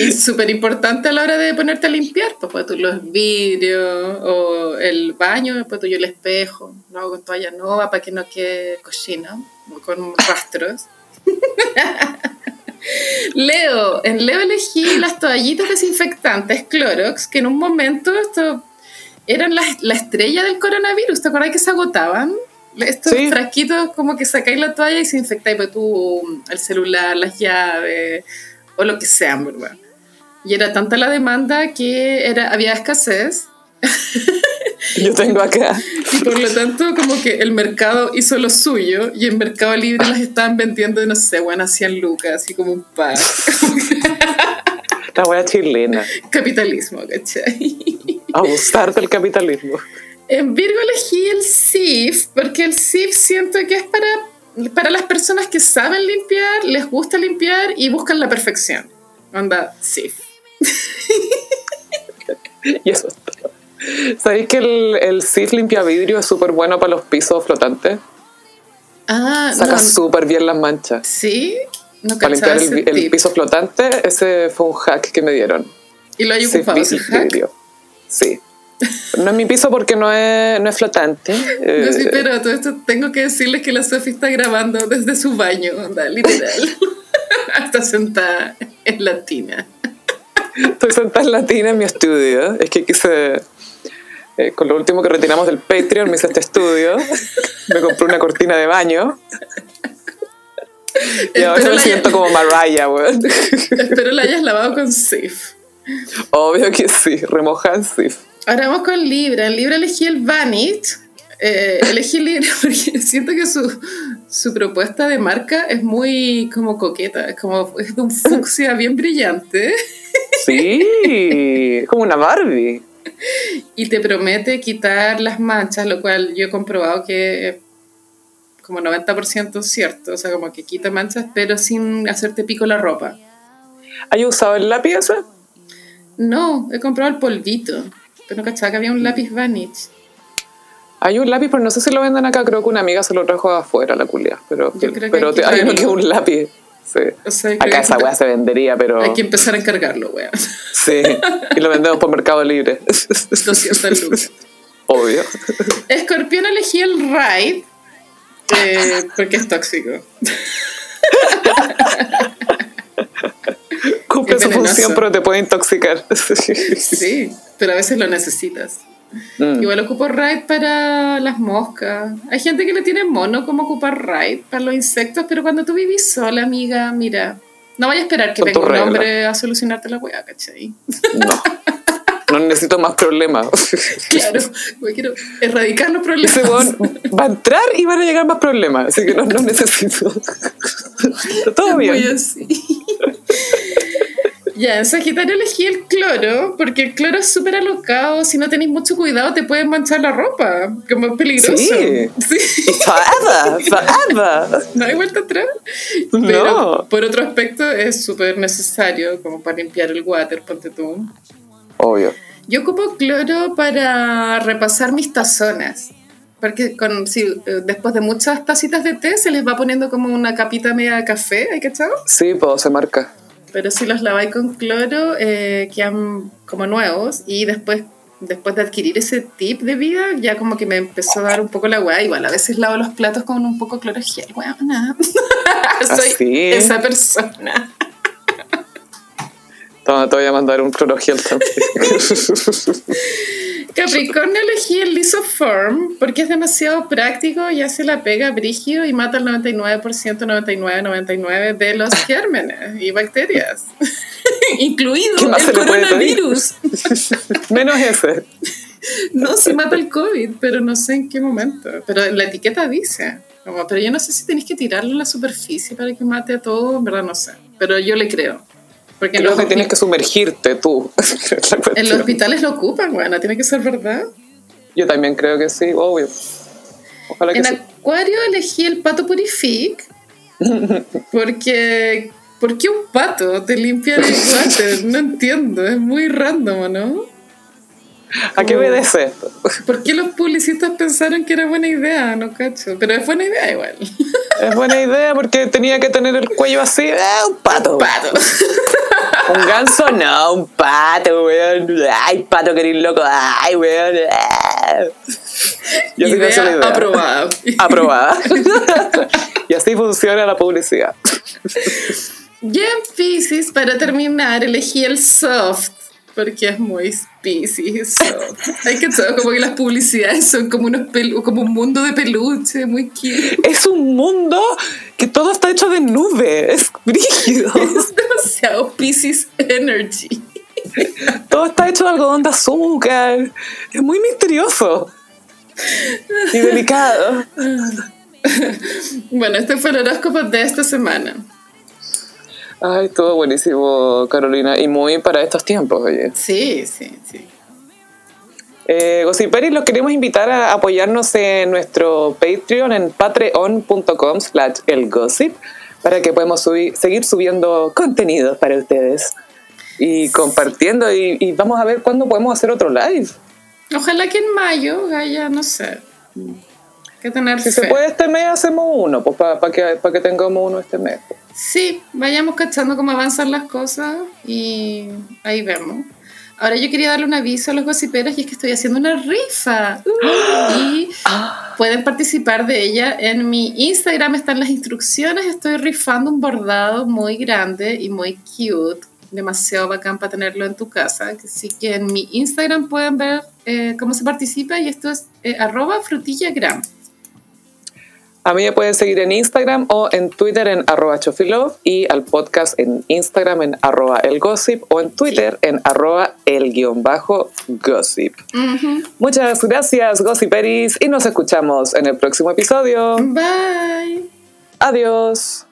Y súper importante a la hora de ponerte a limpiar, pues, pues tú los vidrios o el baño, después tú yo el espejo, lo hago con toalla nova para que no quede cochino, con rastros. (laughs) Leo, en Leo elegí las toallitas desinfectantes Clorox, que en un momento esto eran la, la estrella del coronavirus, ¿te acuerdas que se agotaban? Estos Sí. frasquitos como que sacáis la toalla y se infectáis pues, tú, el celular, las llaves o lo que sea, ¿verdad? Y era tanta la demanda que era, había escasez (laughs) Yo tengo acá. y por lo tanto como que el mercado hizo lo suyo y en Mercado Libre las estaban vendiendo, no sé, bueno, hacían lucas, así como un par. (laughs) La wea chilena. Capitalismo, ¿cachai? Abusar del capitalismo. En Virgo elegí el SIF porque el SIF siento que es para, para las personas que saben limpiar, les gusta limpiar y buscan la perfección. Onda, SIF. Y eso es. ¿Sabéis que el, el SIF limpia vidrio es súper bueno para los pisos flotantes? Ah, Saca no. súper bien las manchas. ¿Sí? No Para limpiar el, el piso flotante, ese fue un hack que me dieron. ¿Y lo hay ocupado ese hack? vidrio. Sí. No es mi piso porque no es, no es flotante. eh, (laughs) No, sí, pero todo esto tengo que decirles que la Sofi está grabando desde su baño, onda, literal. (laughs) está sentada en la tina. Estoy sentada en latina en mi estudio. Es que quise, eh, con lo último que retiramos del Patreon, me hice este estudio. Me compré una cortina de baño. Y ahora me siento como Mariah, weón. Espero la hayas lavado con Sif. Obvio que sí, remojan sí. Ahora vamos con Libra. En Libra elegí el Vanit. Eh, elegí Libra (laughs) porque siento que su, su propuesta de marca es muy como coqueta. Es como es de un fucsia bien brillante. Sí, como una Barbie. (laughs) Y te promete quitar las manchas, lo cual yo he comprobado que es como 90% cierto. O sea, como que quita manchas, pero sin hacerte pico la ropa. ¿Has usado el lápiz ese? No, he comprado el polvito. Pero no cachaba que había un lápiz Vanit. Hay un lápiz, pero no sé si lo venden acá. Creo que una amiga se lo trajo de afuera, la culia. Pero, Yo creo que pero hay te- hay uno que es un lápiz. Sí. O sea, Acá esa weá se vendería, pero. Hay que empezar a encargarlo, weón. Sí. Y lo vendemos por Mercado Libre. 200 lucas. Obvio. Escorpión elegí el Ride eh, porque es tóxico. Cumple su función, pero te puede intoxicar. Sí, pero a veces lo necesitas. Mm. Igual ocupo Ride para las moscas. Hay gente que le tiene mono como ocupar Ride para los insectos, pero cuando tú vivís sola, amiga, mira, no vaya a esperar que venga un reglas. hombre a solucionarte la weá, ¿cachai? No. No necesito más problemas. (laughs) Claro, yo quiero erradicar los problemas. Ese va a entrar y van a llegar más problemas. Así que no, no necesito. (laughs) Todo bien. así. Ya, en Sagitario elegí el cloro, porque el cloro es súper alocado. Si no tenéis mucho cuidado, te pueden manchar la ropa. Como es peligroso. Sí. Sí, Forever, forever. No hay vuelta atrás. No. Pero por otro aspecto, es súper necesario, como para limpiar el water, ponte tú. Obvio. Yo ocupo cloro para repasar mis tazones. Porque con, si, eh, después de muchas tacitas de té se les va poniendo como una capita media de café, ¿hay cachado? Sí, pues se marca. Pero si los laváis con cloro, eh, quedan como nuevos. Y después, después de adquirir ese tip de vida, ya como que me empezó a dar un poco la weá. Igual a veces lavo los platos con un poco cloro gel, weá, nada. (laughs) Soy Así. esa persona. Toma, te voy a mandar un clorogel también. (laughs) Capricornio elegí el Lisoform porque es demasiado práctico y hace la pega brígido y mata el 99%, 99, 99 de los (laughs) gérmenes y bacterias, (laughs) incluido ¿Qué más el se coronavirus. (laughs) Menos ese. No, sí mata el COVID, pero no sé en qué momento. Pero la etiqueta dice. Como, pero yo no sé si tenéis que tirarlo a la superficie para que mate a todo, en verdad no sé. Pero yo le creo. Porque Creo que tienes que sumergirte tú. (laughs) En los hospitales lo ocupan, bueno, tiene que ser verdad. Yo también creo que sí, obvio. Ojalá que En sí. Acuario elegí el pato purific (laughs) porque... ¿Por qué un pato te limpia el water? (laughs) No entiendo, es muy random, ¿no? ¿A qué obedece esto? ¿Por qué los publicistas pensaron que era buena idea? No cacho, pero es buena idea igual. Es buena idea porque tenía que tener el cuello así. ¡Ah, un pato! Pato. Un ganso, no, un pato, weón. Ay, pato, que eres loco. Ay, weón. Y así Idea idea. aprobada. Aprobada. (laughs) y así funciona la publicidad. Ya en Pisces, para terminar, elegí el soft, porque es muy Pisces. Hay que todo, como que las publicidades son como, unos pelu como un mundo de peluche, muy cute. Es un mundo que todo está hecho de nube. Es brígido. (laughs) Es demasiado Pisces energy. Todo está hecho de algodón de azúcar. Es muy misterioso. Y delicado. (laughs) Bueno, este fue el horóscopo de esta semana. Ay, todo buenísimo, Carolina. Y muy para estos tiempos, oye. Sí, sí, sí. Eh, Gossiperis, los queremos invitar a apoyarnos en nuestro Patreon en patreon.com slash elgossip para que podamos subir, seguir subiendo contenido para ustedes y compartiendo y, y vamos a ver cuándo podemos hacer otro live. Ojalá que en mayo haya, no sé. Hay que tener Si fe. se puede este mes, hacemos uno, pues para que, pa que tengamos uno este mes. Sí, vayamos cachando cómo avanzan las cosas y ahí vemos. Ahora yo quería darle un aviso a los gossiperos y es que estoy haciendo una rifa. (gasps) Y pueden participar de ella. En mi Instagram están las instrucciones. Estoy rifando un bordado muy grande y muy cute. Demasiado bacán para tenerlo en tu casa. Así que en mi Instagram pueden ver eh, cómo se participa y esto es eh, arroba frutillagram. A mí me pueden seguir en Instagram o en Twitter en arroba chofilove y al podcast en Instagram en arroba elgossip o en Twitter en arroba el guion bajo gossip. Muchas gracias, Gossiperis, y nos escuchamos en el próximo episodio. Bye. Adiós.